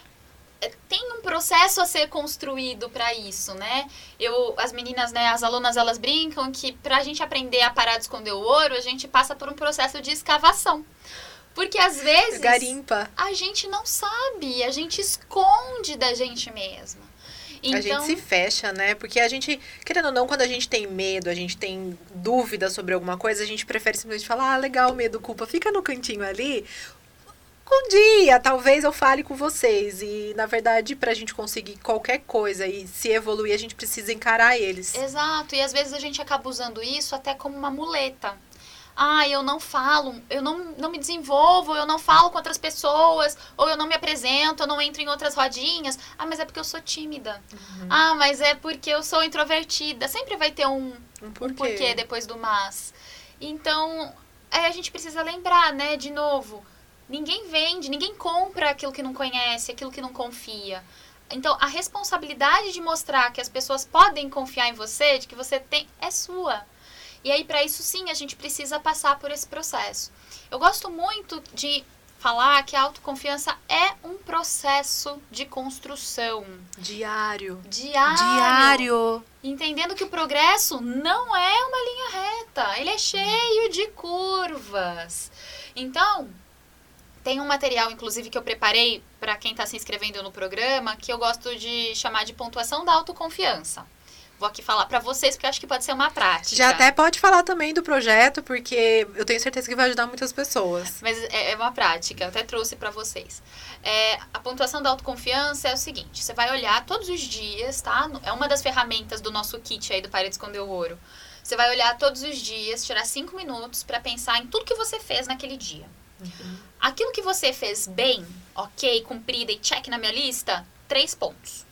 é, tem um processo a ser construído para isso, né? Eu, as meninas, né, as alunas, elas brincam que pra gente aprender a parar de esconder o ouro, a gente passa por um processo de escavação. Porque às vezes garimpa. a gente não sabe, a gente esconde da gente mesma. Então, A gente se fecha, né? Porque a gente, querendo ou não, quando a gente tem medo, a gente tem dúvida sobre alguma coisa, a gente prefere simplesmente falar, ah, legal, medo, culpa, fica no cantinho ali. Um dia, talvez eu fale com vocês. E, na verdade, pra gente conseguir qualquer coisa e se evoluir, a gente precisa encarar eles. Exato, e às vezes a gente acaba usando isso até como uma muleta. Ah, eu não falo, eu não, não me desenvolvo, eu não falo com outras pessoas, ou eu não me apresento, eu não entro em outras rodinhas. Ah, mas é porque eu sou tímida. Ah, mas é porque eu sou introvertida. Sempre vai ter um, Um um porquê. porquê depois do mas. Então, é, a gente precisa lembrar, né, de novo, ninguém vende, ninguém compra aquilo que não conhece, aquilo que não confia. Então, a responsabilidade de mostrar que as pessoas podem confiar em você, de que você tem, é sua. E aí, para isso, sim, a gente precisa passar por esse processo. Eu gosto muito de falar que a autoconfiança é um processo de construção. Diário. Diário. Diário. Entendendo que o progresso não é uma linha reta, ele é cheio de curvas. Então, tem um material, inclusive, que eu preparei para quem está se inscrevendo no programa, que eu gosto de chamar de pontuação da autoconfiança. Vou aqui falar para vocês, porque eu acho que pode ser uma prática. Já até pode falar também do projeto, porque eu tenho certeza que vai ajudar muitas pessoas. Mas é, é uma prática, eu até trouxe para vocês. É, a pontuação da autoconfiança é o seguinte: você vai olhar todos os dias, tá? É uma das ferramentas do nosso kit aí do Pare de Esconder o Ouro. Você vai olhar todos os dias, tirar cinco minutos para pensar em tudo que você fez naquele dia. Uhum. Aquilo que você fez bem, ok, cumprida e check na minha lista, três pontos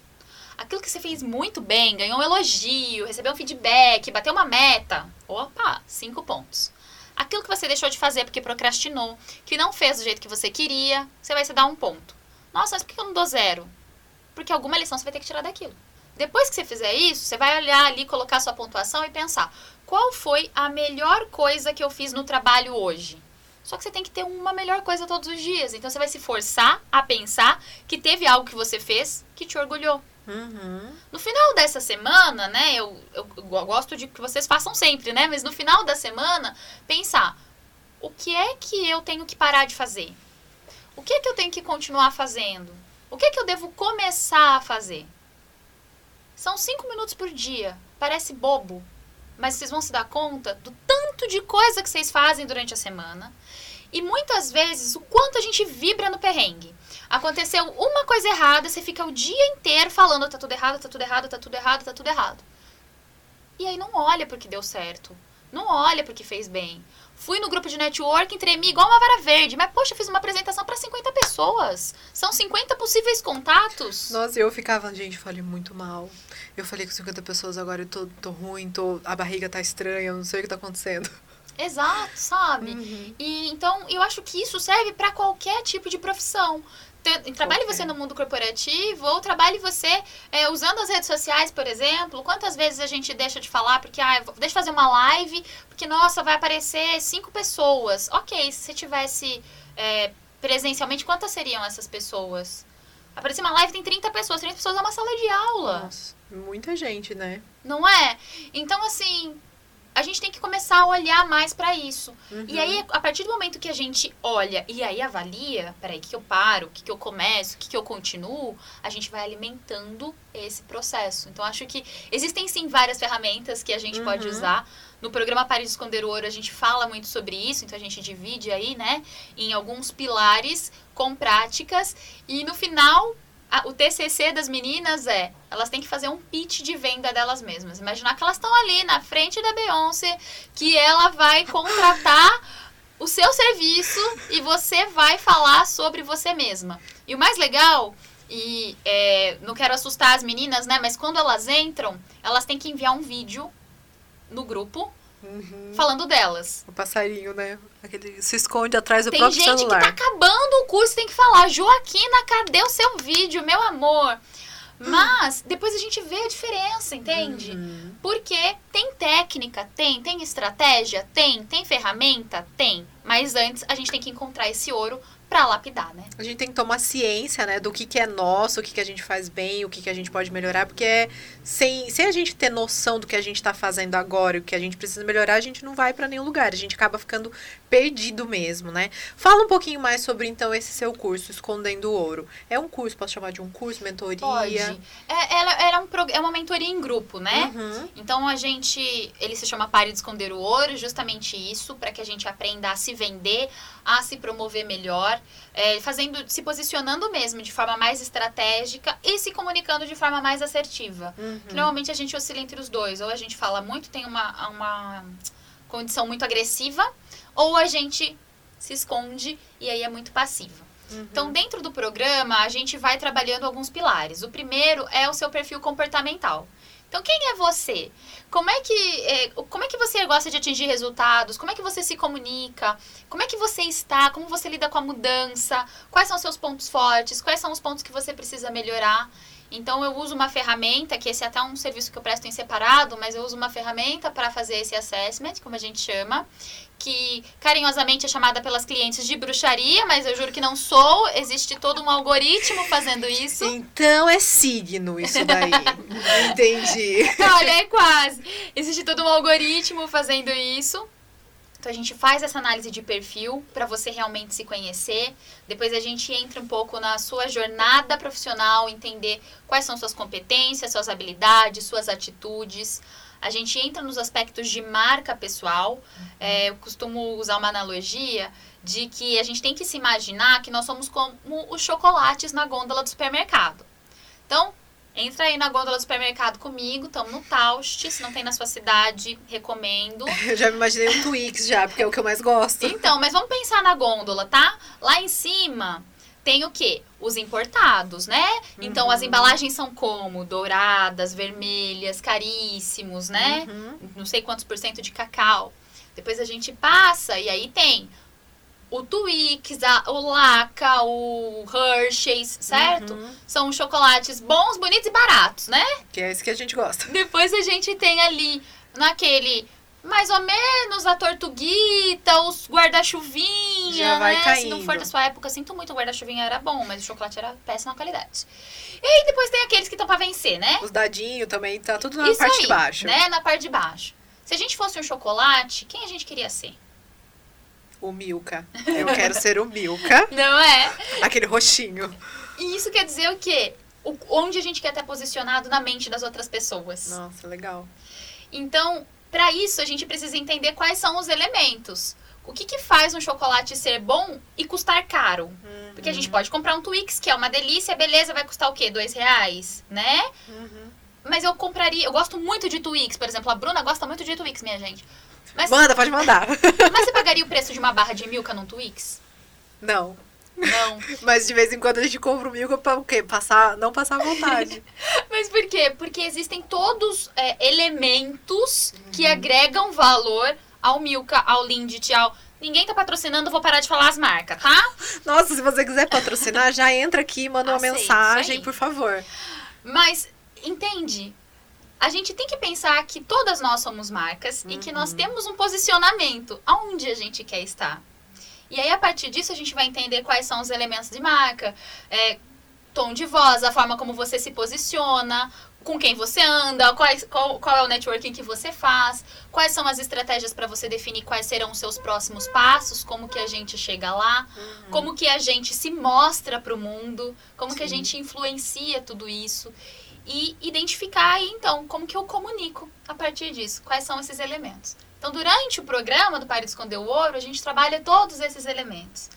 aquilo que você fez muito bem, ganhou um elogio, recebeu um feedback, bateu uma meta, opa, cinco pontos. Aquilo que você deixou de fazer porque procrastinou, que não fez do jeito que você queria, você vai se dar um ponto. Nossa, mas por que eu não dou zero? Porque alguma lição você vai ter que tirar daquilo. Depois que você fizer isso, você vai olhar ali, colocar sua pontuação e pensar: qual foi a melhor coisa que eu fiz no trabalho hoje? Só que você tem que ter uma melhor coisa todos os dias. Então você vai se forçar a pensar que teve algo que você fez que te orgulhou. Uhum. No final dessa semana, né, eu, eu, eu, gosto de que vocês façam sempre, né, mas no final da semana, pensar o que é que eu tenho que parar de fazer? O que é que eu tenho que continuar fazendo? O que é que eu devo começar a fazer? São cinco minutos por dia. Parece bobo, mas vocês vão se dar conta do tanto de coisa que vocês fazem durante a semana e muitas vezes o quanto a gente vibra no perrengue. Aconteceu uma coisa errada, você fica o dia inteiro falando tá tudo errado, tá tudo errado, tá tudo errado, tá tudo errado. E aí não olha porque deu certo. Não olha porque fez bem. Fui no grupo de networking, tremi igual uma vara verde. Mas, poxa, fiz uma apresentação para 50 pessoas. São 50 possíveis contatos. Nossa, eu ficava, gente, falei muito mal. Eu falei com 50 pessoas, agora eu tô, tô ruim, tô, a barriga tá estranha, eu não sei o que tá acontecendo. Exato, sabe? Uhum. E então eu acho que isso serve para qualquer tipo de profissão trabalhe você no mundo corporativo ou trabalhe você é, usando as redes sociais, por exemplo. Quantas vezes a gente deixa de falar porque, ah, deixa eu fazer uma live, porque, nossa, vai aparecer cinco pessoas. Ok, se você tivesse é, presencialmente, quantas seriam essas pessoas? Aparecer uma live tem 30 pessoas, 30 pessoas é uma sala de aula. Nossa, muita gente, né? Não é? Então, assim, a gente tem que começar a olhar mais para isso. Uhum. E aí, a partir do momento que a gente olha e aí avalia, peraí, o que, eu paro, o que, que eu começo, o que, que eu continuo, a gente vai alimentando esse processo. Então, acho que existem sim várias ferramentas que a gente uhum. pode usar. No programa Paris Esconder o Ouro, a gente fala muito sobre isso, então a gente divide aí, né, em alguns pilares com práticas. E no final, a, o TCC das meninas é, elas têm que fazer um pitch de venda delas mesmas. Imaginar que elas estão ali na frente da Beyoncé, que ela vai contratar o seu serviço e você vai falar sobre você mesma. E o mais legal, e é, não quero assustar as meninas, né? Mas quando elas entram, elas têm que enviar um vídeo no grupo Uhum. falando delas. O passarinho, né? Aquele se esconde atrás do tem próprio celular. Tem gente que tá acabando o curso tem que falar, Joaquina, cadê o seu vídeo, meu amor? Mas depois a gente vê a diferença, entende? Uhum. Porque tem técnica, tem, tem estratégia, tem, tem ferramenta, tem. Mas antes a gente tem que encontrar esse ouro para lapidar, né? A gente tem que tomar ciência, né, do que, que é nosso, o que, que a gente faz bem, o que, que a gente pode melhorar, porque é, sem, sem a gente ter noção do que a gente está fazendo agora e o que a gente precisa melhorar, a gente não vai para nenhum lugar, a gente acaba ficando perdido mesmo, né? Fala um pouquinho mais sobre, então, esse seu curso, Escondendo o Ouro. É um curso, posso chamar de um curso, mentoria? Pode. É, ela, ela é, um, é uma mentoria em grupo, né? Uhum. Então, a gente, ele se chama Pare de Esconder o Ouro, justamente isso, para que a gente aprenda a se vender, a se promover melhor, é, fazendo, se posicionando mesmo de forma mais estratégica e se comunicando de forma mais assertiva. Uhum. Normalmente a gente oscila entre os dois. Ou a gente fala muito, tem uma, uma condição muito agressiva, ou a gente se esconde e aí é muito passiva. Uhum. Então, dentro do programa, a gente vai trabalhando alguns pilares. O primeiro é o seu perfil comportamental. Então, quem é você? Como é que, é, como é que você gosta de atingir resultados? Como é que você se comunica? Como é que você está? Como você lida com a mudança? Quais são os seus pontos fortes? Quais são os pontos que você precisa melhorar? Então eu uso uma ferramenta, que esse é até um serviço que eu presto em separado, mas eu uso uma ferramenta para fazer esse assessment, como a gente chama, que carinhosamente é chamada pelas clientes de bruxaria, mas eu juro que não sou. Existe todo um algoritmo fazendo isso. Então é signo isso daí. Entendi. Olha, é quase. Existe todo um algoritmo fazendo isso. Então a gente faz essa análise de perfil para você realmente se conhecer. Depois a gente entra um pouco na sua jornada profissional, entender quais são suas competências, suas habilidades, suas atitudes. A gente entra nos aspectos de marca pessoal. É, eu costumo usar uma analogia de que a gente tem que se imaginar que nós somos como os chocolates na gôndola do supermercado. Então, Entra aí na gôndola do supermercado comigo, estamos no Taust. Se não tem na sua cidade, recomendo. Eu já me imaginei um Twix já, porque é o que eu mais gosto. Então, mas vamos pensar na gôndola, tá? Lá em cima tem o quê? Os importados, né? Então, as uhum. embalagens são como? Douradas, vermelhas, caríssimos, né? Uhum. Não sei quantos por cento de cacau. Depois a gente passa e aí tem o Twix, a, o Laca, o Hershey's, certo? Uhum. São chocolates bons, bonitos e baratos, né? Que é esse que a gente gosta. Depois a gente tem ali, naquele mais ou menos a tortuguita, os guarda-chuvinha, né? Caindo. Se não for da sua época, sinto muito, o guarda-chuvinha era bom, mas o chocolate era péssima qualidade. E aí depois tem aqueles que estão pra vencer, né? Os dadinhos também, tá tudo na Isso parte aí, de baixo. né? Na parte de baixo. Se a gente fosse um chocolate, quem a gente queria ser? O Milka. Eu quero ser o Milka. Não é? Aquele roxinho. E isso quer dizer o quê? O, onde a gente quer estar posicionado na mente das outras pessoas. Nossa, legal. Então, para isso, a gente precisa entender quais são os elementos. O que, que faz um chocolate ser bom e custar caro? Uhum. Porque a gente pode comprar um Twix, que é uma delícia, beleza, vai custar o quê? Dois reais, né? Uhum. Mas eu compraria, eu gosto muito de Twix, por exemplo, a Bruna gosta muito de Twix, minha gente. Mas, Manda, pode mandar. Mas você pagaria o preço de uma barra de Milka num Twix? Não. Não. Mas de vez em quando a gente compra o Milka pra o quê? Passar, não passar vontade. Mas por quê? Porque existem todos é, elementos uhum. que agregam valor ao Milka, ao Lindt, ao... Ninguém tá patrocinando, vou parar de falar as marcas, tá? Nossa, se você quiser patrocinar, já entra aqui, manda uma mensagem, por favor. Mas, entende? A gente tem que pensar que todas nós somos marcas uhum. e que nós uhum. temos um posicionamento aonde a gente quer estar. E aí, a partir disso, a gente vai entender quais são os elementos de marca, é, tom de voz, a forma como você se posiciona, com quem você anda, quais, qual, qual é o networking que você faz, quais são as estratégias para você definir quais serão os seus próximos passos, como que a gente chega lá, uhum. como que a gente se mostra para o mundo, como Sim. que a gente influencia tudo isso e identificar aí, então, como que eu comunico a partir disso, quais são esses elementos. Então, durante o programa do Pare de Esconder o Ouro, a gente trabalha todos esses elementos.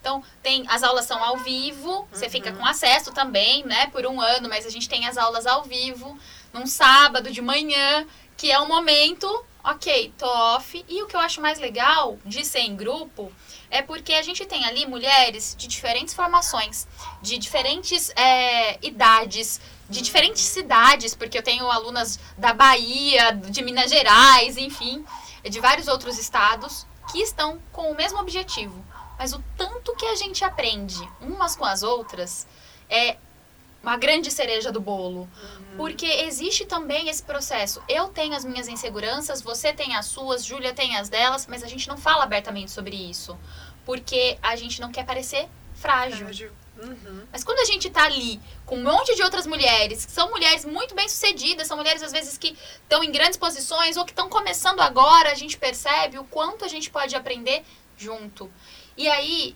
Então, tem as aulas são ao vivo, você uhum. fica com acesso também, né, por um ano, mas a gente tem as aulas ao vivo, num sábado de manhã, que é um momento, ok, tô off. E o que eu acho mais legal de ser em grupo é porque a gente tem ali mulheres de diferentes formações, de diferentes é, idades, de diferentes cidades, porque eu tenho alunas da Bahia, de Minas Gerais, enfim, de vários outros estados que estão com o mesmo objetivo. Mas o tanto que a gente aprende umas com as outras é uma grande cereja do bolo. Uhum. Porque existe também esse processo. Eu tenho as minhas inseguranças, você tem as suas, Júlia tem as delas, mas a gente não fala abertamente sobre isso. Porque a gente não quer parecer frágil. frágil. Uhum. Mas quando a gente tá ali com um monte de outras mulheres, que são mulheres muito bem sucedidas, são mulheres às vezes que estão em grandes posições ou que estão começando agora, a gente percebe o quanto a gente pode aprender junto. E aí,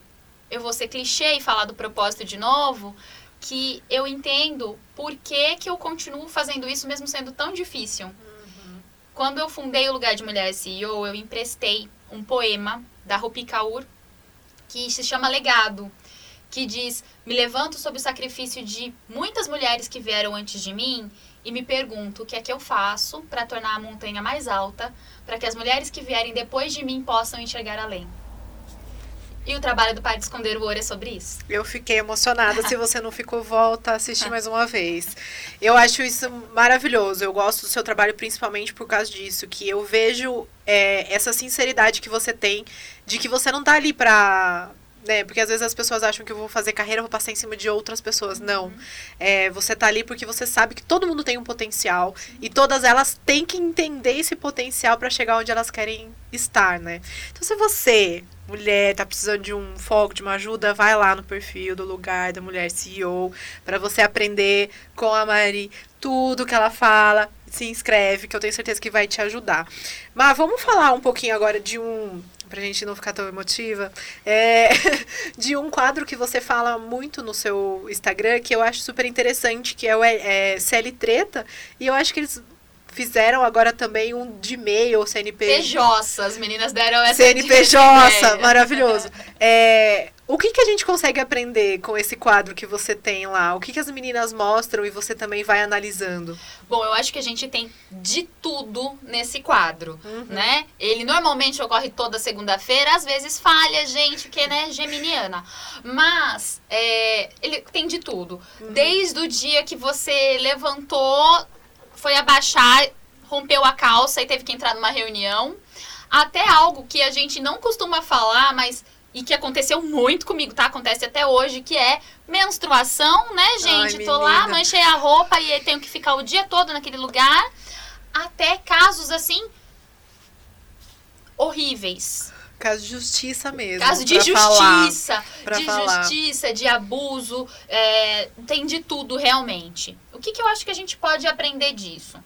eu vou ser clichê e falar do propósito de novo, que eu entendo por que, que eu continuo fazendo isso mesmo sendo tão difícil. Uhum. Quando eu fundei o Lugar de Mulher CEO, eu emprestei um poema da Rupi Kaur que se chama Legado que diz: Me levanto sob o sacrifício de muitas mulheres que vieram antes de mim e me pergunto o que é que eu faço para tornar a montanha mais alta, para que as mulheres que vierem depois de mim possam enxergar além. E o trabalho do Pai de Esconder o Ouro é sobre isso. Eu fiquei emocionada. Se você não ficou, volta a assistir mais uma vez. Eu acho isso maravilhoso. Eu gosto do seu trabalho principalmente por causa disso. Que eu vejo é, essa sinceridade que você tem de que você não tá ali pra né? Porque às vezes as pessoas acham que eu vou fazer carreira, vou passar em cima de outras pessoas. Não. É, você tá ali porque você sabe que todo mundo tem um potencial e todas elas têm que entender esse potencial para chegar onde elas querem estar, né? Então, se você, mulher, tá precisando de um foco, de uma ajuda, vai lá no perfil do lugar da mulher CEO para você aprender com a Mari tudo que ela fala. Se inscreve, que eu tenho certeza que vai te ajudar. Mas vamos falar um pouquinho agora de um pra gente não ficar tão emotiva, é, de um quadro que você fala muito no seu Instagram, que eu acho super interessante, que é o é, CL Treta, e eu acho que eles fizeram agora também um de e-mail, CNP. PJ, as meninas deram essa CNPJ, maravilhoso. É, o que, que a gente consegue aprender com esse quadro que você tem lá? O que, que as meninas mostram e você também vai analisando? Bom, eu acho que a gente tem de tudo nesse quadro, uhum. né? Ele normalmente ocorre toda segunda-feira, às vezes falha, gente, que né, geminiana. Mas é, ele tem de tudo. Uhum. Desde o dia que você levantou, foi abaixar, rompeu a calça e teve que entrar numa reunião, até algo que a gente não costuma falar, mas e que aconteceu muito comigo, tá? Acontece até hoje, que é menstruação, né, gente? Ai, Tô lá, manchei a roupa e tenho que ficar o dia todo naquele lugar. Até casos assim horríveis. Caso de justiça mesmo. Caso de justiça, falar, de falar. justiça, de abuso, é, tem de tudo realmente. O que, que eu acho que a gente pode aprender disso?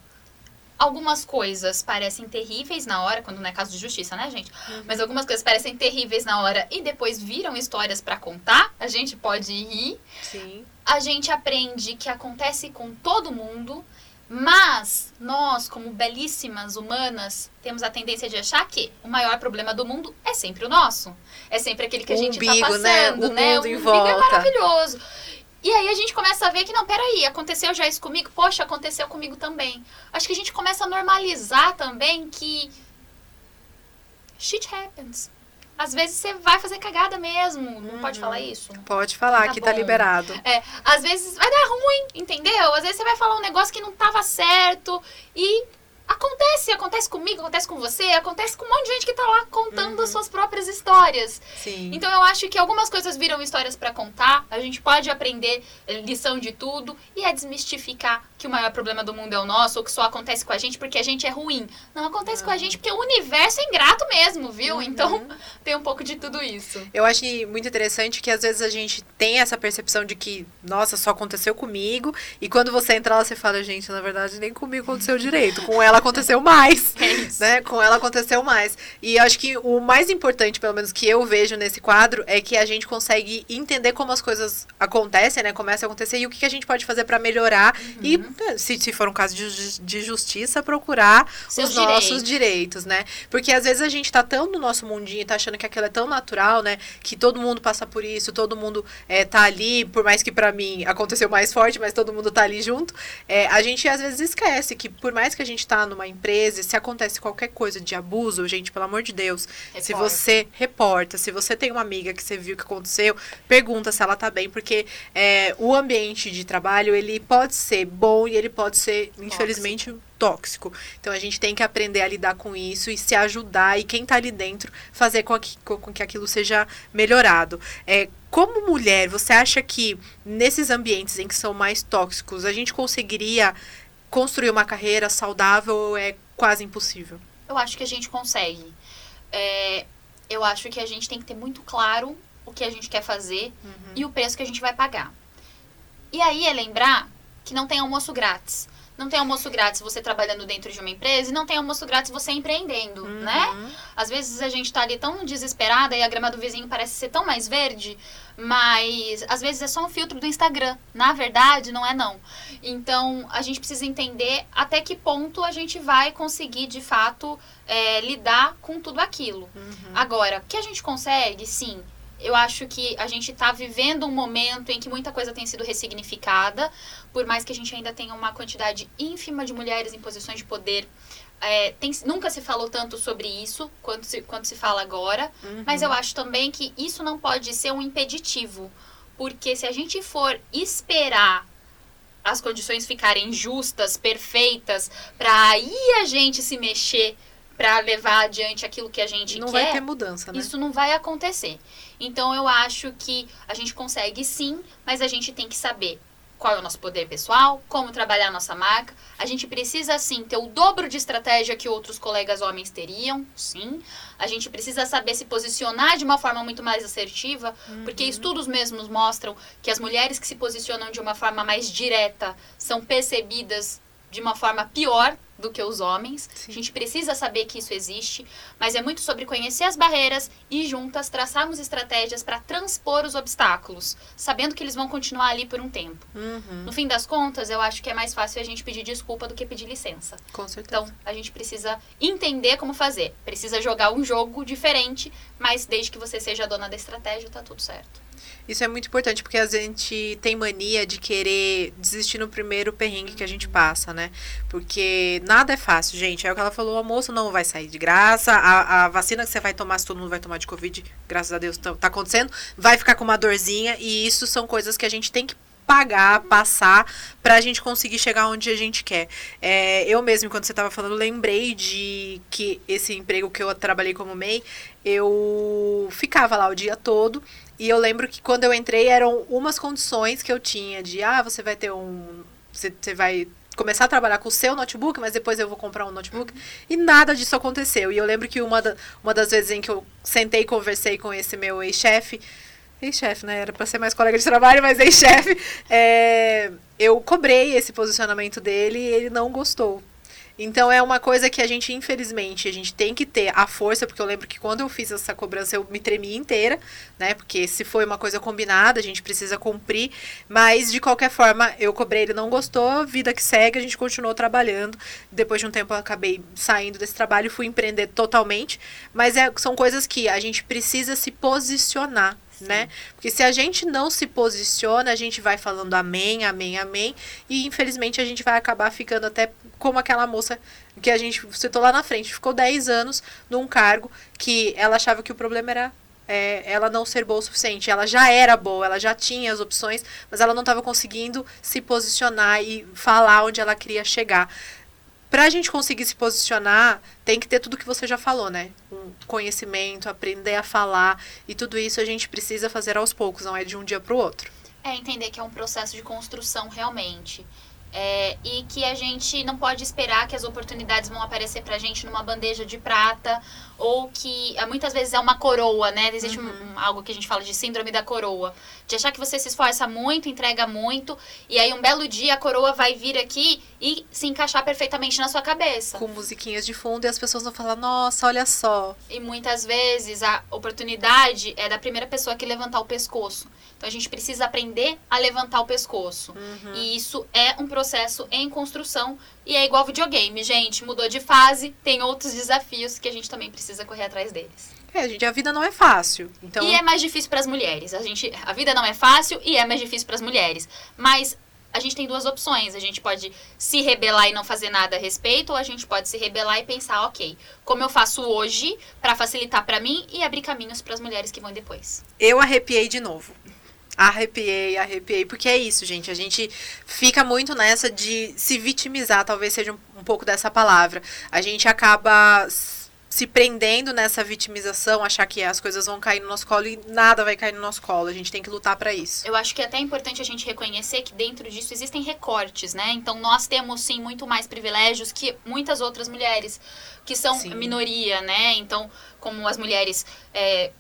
algumas coisas parecem terríveis na hora, quando não é caso de justiça, né, gente? Uhum. Mas algumas coisas parecem terríveis na hora e depois viram histórias para contar. A gente pode rir. Sim. A gente aprende que acontece com todo mundo. Mas nós, como belíssimas humanas, temos a tendência de achar que o maior problema do mundo é sempre o nosso. É sempre aquele que a gente está passando, né? O né? Mundo o mundo é maravilhoso. E aí a gente começa a ver que, não, peraí, aconteceu já isso comigo? Poxa, aconteceu comigo também. Acho que a gente começa a normalizar também que shit happens. Às vezes você vai fazer cagada mesmo. Não uhum. pode falar isso? Pode falar, tá que tá liberado. É, às vezes vai dar ruim, entendeu? Às vezes você vai falar um negócio que não tava certo e Acontece, acontece comigo, acontece com você, acontece com um monte de gente que tá lá contando uhum. suas próprias histórias. Sim. Então eu acho que algumas coisas viram histórias para contar, a gente pode aprender eh, lição de tudo e é desmistificar que o maior problema do mundo é o nosso, ou que só acontece com a gente porque a gente é ruim. Não acontece uhum. com a gente porque o universo é ingrato mesmo, viu? Uhum. Então tem um pouco de tudo isso. Eu acho muito interessante que às vezes a gente tem essa percepção de que, nossa, só aconteceu comigo, e quando você entra lá, você fala, gente, na verdade nem comigo aconteceu direito. Com ela aconteceu mais. É né? Com ela aconteceu mais. E acho que o mais importante, pelo menos que eu vejo nesse quadro, é que a gente consegue entender como as coisas acontecem, né? Começa a acontecer e o que, a gente pode fazer para melhorar. Uhum. E né, se, se for um caso de, de justiça, procurar Seus os direitos. nossos direitos, né? Porque às vezes a gente tá tão no nosso mundinho, tá achando que aquilo é tão natural, né? Que todo mundo passa por isso, todo mundo é, tá ali, por mais que para mim aconteceu mais forte, mas todo mundo tá ali junto. É, a gente às vezes esquece que por mais que a gente tá numa empresa, se acontece qualquer coisa de abuso, gente, pelo amor de Deus, reporta. se você reporta, se você tem uma amiga que você viu que aconteceu, pergunta se ela tá bem, porque é, o ambiente de trabalho, ele pode ser bom e ele pode ser, infelizmente, tóxico. Então a gente tem que aprender a lidar com isso e se ajudar e quem está ali dentro fazer com, que, com que aquilo seja melhorado. É, como mulher, você acha que nesses ambientes em que são mais tóxicos, a gente conseguiria construir uma carreira saudável é quase impossível? Eu acho que a gente consegue. É, eu acho que a gente tem que ter muito claro o que a gente quer fazer uhum. e o preço que a gente vai pagar. E aí é lembrar que não tem almoço grátis. Não tem almoço grátis você trabalhando dentro de uma empresa e não tem almoço grátis você empreendendo, uhum. né? Às vezes a gente tá ali tão desesperada e a grama do vizinho parece ser tão mais verde, mas às vezes é só um filtro do Instagram. Na verdade, não é não. Então, a gente precisa entender até que ponto a gente vai conseguir, de fato, é, lidar com tudo aquilo. Uhum. Agora, que a gente consegue, sim, eu acho que a gente está vivendo um momento em que muita coisa tem sido ressignificada, por mais que a gente ainda tenha uma quantidade ínfima de mulheres em posições de poder. É, tem, nunca se falou tanto sobre isso quanto se, quanto se fala agora, uhum. mas eu acho também que isso não pode ser um impeditivo, porque se a gente for esperar as condições ficarem justas, perfeitas, para aí a gente se mexer para levar adiante aquilo que a gente não quer. Não vai ter mudança, né? Isso não vai acontecer. Então eu acho que a gente consegue sim, mas a gente tem que saber qual é o nosso poder pessoal, como trabalhar a nossa marca. A gente precisa, sim, ter o dobro de estratégia que outros colegas homens teriam, sim. A gente precisa saber se posicionar de uma forma muito mais assertiva, uhum. porque estudos mesmos mostram que as mulheres que se posicionam de uma forma mais direta são percebidas de uma forma pior do que os homens. Sim. A gente precisa saber que isso existe, mas é muito sobre conhecer as barreiras e juntas traçarmos estratégias para transpor os obstáculos, sabendo que eles vão continuar ali por um tempo. Uhum. No fim das contas, eu acho que é mais fácil a gente pedir desculpa do que pedir licença. Com certeza. Então, a gente precisa entender como fazer. Precisa jogar um jogo diferente, mas desde que você seja a dona da estratégia, tá tudo certo. Isso é muito importante porque a gente tem mania de querer desistir no primeiro perrengue que a gente passa, né? Porque nada é fácil, gente. É o que ela falou, o almoço não vai sair de graça, a, a vacina que você vai tomar, se todo mundo vai tomar de Covid, graças a Deus tá, tá acontecendo, vai ficar com uma dorzinha e isso são coisas que a gente tem que pagar, passar, para a gente conseguir chegar onde a gente quer. É, eu mesmo, quando você estava falando, lembrei de que esse emprego que eu trabalhei como MEI, eu ficava lá o dia todo e eu lembro que quando eu entrei eram umas condições que eu tinha de ah, você vai ter um. Você, você vai começar a trabalhar com o seu notebook, mas depois eu vou comprar um notebook. E nada disso aconteceu. E eu lembro que uma, da, uma das vezes em que eu sentei e conversei com esse meu ex-chefe, ex-chefe, né? Era para ser mais colega de trabalho, mas ex-chefe, é, eu cobrei esse posicionamento dele e ele não gostou. Então é uma coisa que a gente, infelizmente, a gente tem que ter a força, porque eu lembro que quando eu fiz essa cobrança eu me tremi inteira, né? Porque se foi uma coisa combinada, a gente precisa cumprir. Mas de qualquer forma, eu cobrei, ele não gostou, vida que segue, a gente continuou trabalhando. Depois de um tempo eu acabei saindo desse trabalho e fui empreender totalmente. Mas é, são coisas que a gente precisa se posicionar né? Porque se a gente não se posiciona, a gente vai falando amém, amém, amém, e infelizmente a gente vai acabar ficando até como aquela moça que a gente citou lá na frente, ficou 10 anos num cargo que ela achava que o problema era é, ela não ser boa o suficiente. Ela já era boa, ela já tinha as opções, mas ela não estava conseguindo se posicionar e falar onde ela queria chegar para a gente conseguir se posicionar, tem que ter tudo que você já falou, né? Um conhecimento, aprender a falar e tudo isso a gente precisa fazer aos poucos, não é de um dia para o outro. É entender que é um processo de construção realmente. É, e que a gente não pode esperar que as oportunidades vão aparecer pra gente numa bandeja de prata ou que ah, muitas vezes é uma coroa, né? Existe uhum. um, algo que a gente fala de síndrome da coroa, de achar que você se esforça muito, entrega muito e aí um belo dia a coroa vai vir aqui e se encaixar perfeitamente na sua cabeça. Com musiquinhas de fundo e as pessoas vão falar: "Nossa, olha só". E muitas vezes a oportunidade é da primeira pessoa que levantar o pescoço. Então a gente precisa aprender a levantar o pescoço. Uhum. E isso é um processo em construção. E é igual videogame, gente. Mudou de fase, tem outros desafios que a gente também precisa correr atrás deles. É, gente, a vida não é fácil. Então... E é mais difícil para as mulheres. A, gente, a vida não é fácil e é mais difícil para as mulheres. Mas a gente tem duas opções. A gente pode se rebelar e não fazer nada a respeito, ou a gente pode se rebelar e pensar, ok, como eu faço hoje para facilitar para mim e abrir caminhos para as mulheres que vão depois. Eu arrepiei de novo. Arrepiei, arrepiei, porque é isso, gente. A gente fica muito nessa de se vitimizar, talvez seja um, um pouco dessa palavra. A gente acaba se prendendo nessa vitimização, achar que as coisas vão cair no nosso colo e nada vai cair no nosso colo. A gente tem que lutar para isso. Eu acho que é até importante a gente reconhecer que dentro disso existem recortes, né? Então nós temos sim muito mais privilégios que muitas outras mulheres que são sim. minoria, né? Então, como as mulheres é,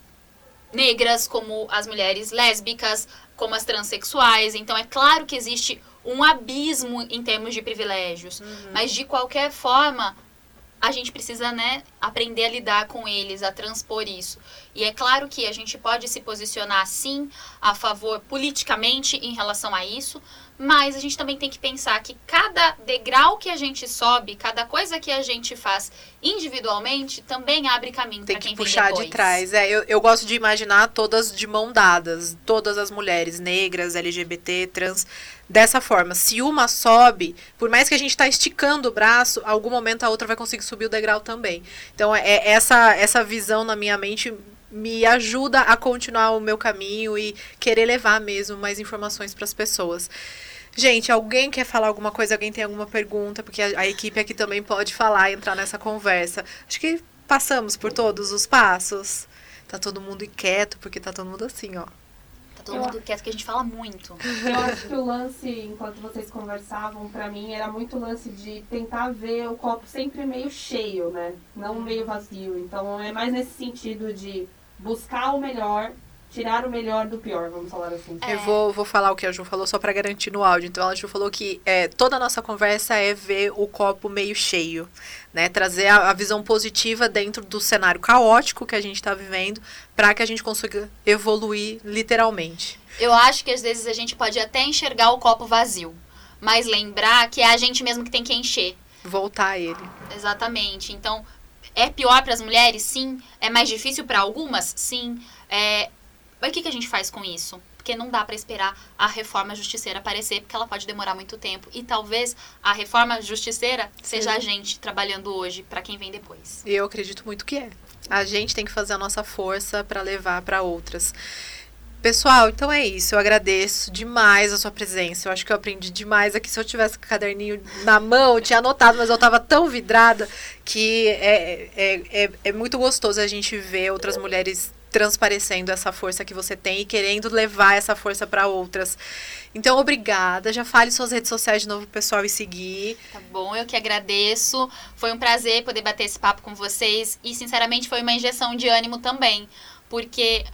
negras, como as mulheres lésbicas, como as transexuais. Então é claro que existe um abismo em termos de privilégios, uhum. mas de qualquer forma a gente precisa, né, aprender a lidar com eles, a transpor isso. E é claro que a gente pode se posicionar sim a favor politicamente em relação a isso, mas a gente também tem que pensar que cada degrau que a gente sobe, cada coisa que a gente faz individualmente, também abre caminho para quem que puxar de trás. É, eu, eu gosto de imaginar todas de mão dadas, todas as mulheres negras, LGBT, trans, dessa forma. Se uma sobe, por mais que a gente está esticando o braço, algum momento a outra vai conseguir subir o degrau também. Então, é, é essa, essa visão na minha mente me ajuda a continuar o meu caminho e querer levar mesmo mais informações para as pessoas. Gente, alguém quer falar alguma coisa? Alguém tem alguma pergunta? Porque a, a equipe aqui também pode falar e entrar nessa conversa. Acho que passamos por todos os passos. Tá todo mundo inquieto, porque tá todo mundo assim, ó. Tá todo mundo quieto que a gente fala muito. Eu acho que o lance, enquanto vocês conversavam, pra mim era muito o lance de tentar ver o copo sempre meio cheio, né? Não meio vazio. Então é mais nesse sentido de buscar o melhor tirar o melhor do pior, vamos falar assim. Eu vou, vou falar o que a Ju falou só para garantir no áudio. Então, a Ju falou que é, toda a nossa conversa é ver o copo meio cheio, né? Trazer a, a visão positiva dentro do cenário caótico que a gente está vivendo para que a gente consiga evoluir literalmente. Eu acho que às vezes a gente pode até enxergar o copo vazio, mas lembrar que é a gente mesmo que tem que encher. Voltar a ele. Exatamente. Então, é pior para as mulheres? Sim. É mais difícil para algumas? Sim. É, mas o que, que a gente faz com isso? Porque não dá para esperar a reforma justiceira aparecer, porque ela pode demorar muito tempo. E talvez a reforma justiceira seja a gente trabalhando hoje para quem vem depois. Eu acredito muito que é. A gente tem que fazer a nossa força para levar para outras. Pessoal, então é isso. Eu agradeço demais a sua presença. Eu acho que eu aprendi demais aqui. Se eu tivesse o caderninho na mão, eu tinha anotado, mas eu estava tão vidrada que é, é, é, é muito gostoso a gente ver outras mulheres transparecendo essa força que você tem e querendo levar essa força para outras. Então, obrigada. Já fale suas redes sociais de novo pessoal e seguir. Tá bom, eu que agradeço. Foi um prazer poder bater esse papo com vocês e, sinceramente, foi uma injeção de ânimo também, porque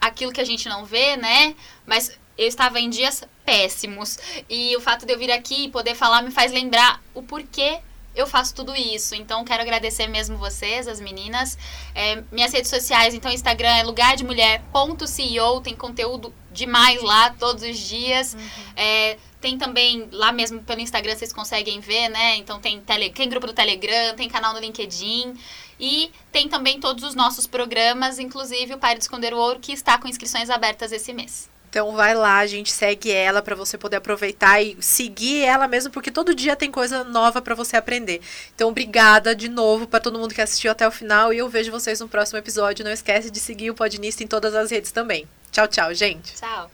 aquilo que a gente não vê, né? Mas eu estava em dias péssimos e o fato de eu vir aqui e poder falar me faz lembrar o porquê eu faço tudo isso. Então, quero agradecer mesmo vocês, as meninas. É, minhas redes sociais, então, Instagram é lugardemulher.ceo, tem conteúdo demais lá todos os dias. Uhum. É, tem também, lá mesmo pelo Instagram, vocês conseguem ver, né? Então, tem, tele, tem grupo do Telegram, tem canal no LinkedIn. E tem também todos os nossos programas, inclusive o Pare de Esconder o Ouro, que está com inscrições abertas esse mês. Então vai lá, gente, segue ela para você poder aproveitar e seguir ela mesmo, porque todo dia tem coisa nova para você aprender. Então obrigada de novo para todo mundo que assistiu até o final e eu vejo vocês no próximo episódio. Não esquece de seguir o Podnista em todas as redes também. Tchau, tchau, gente. Tchau.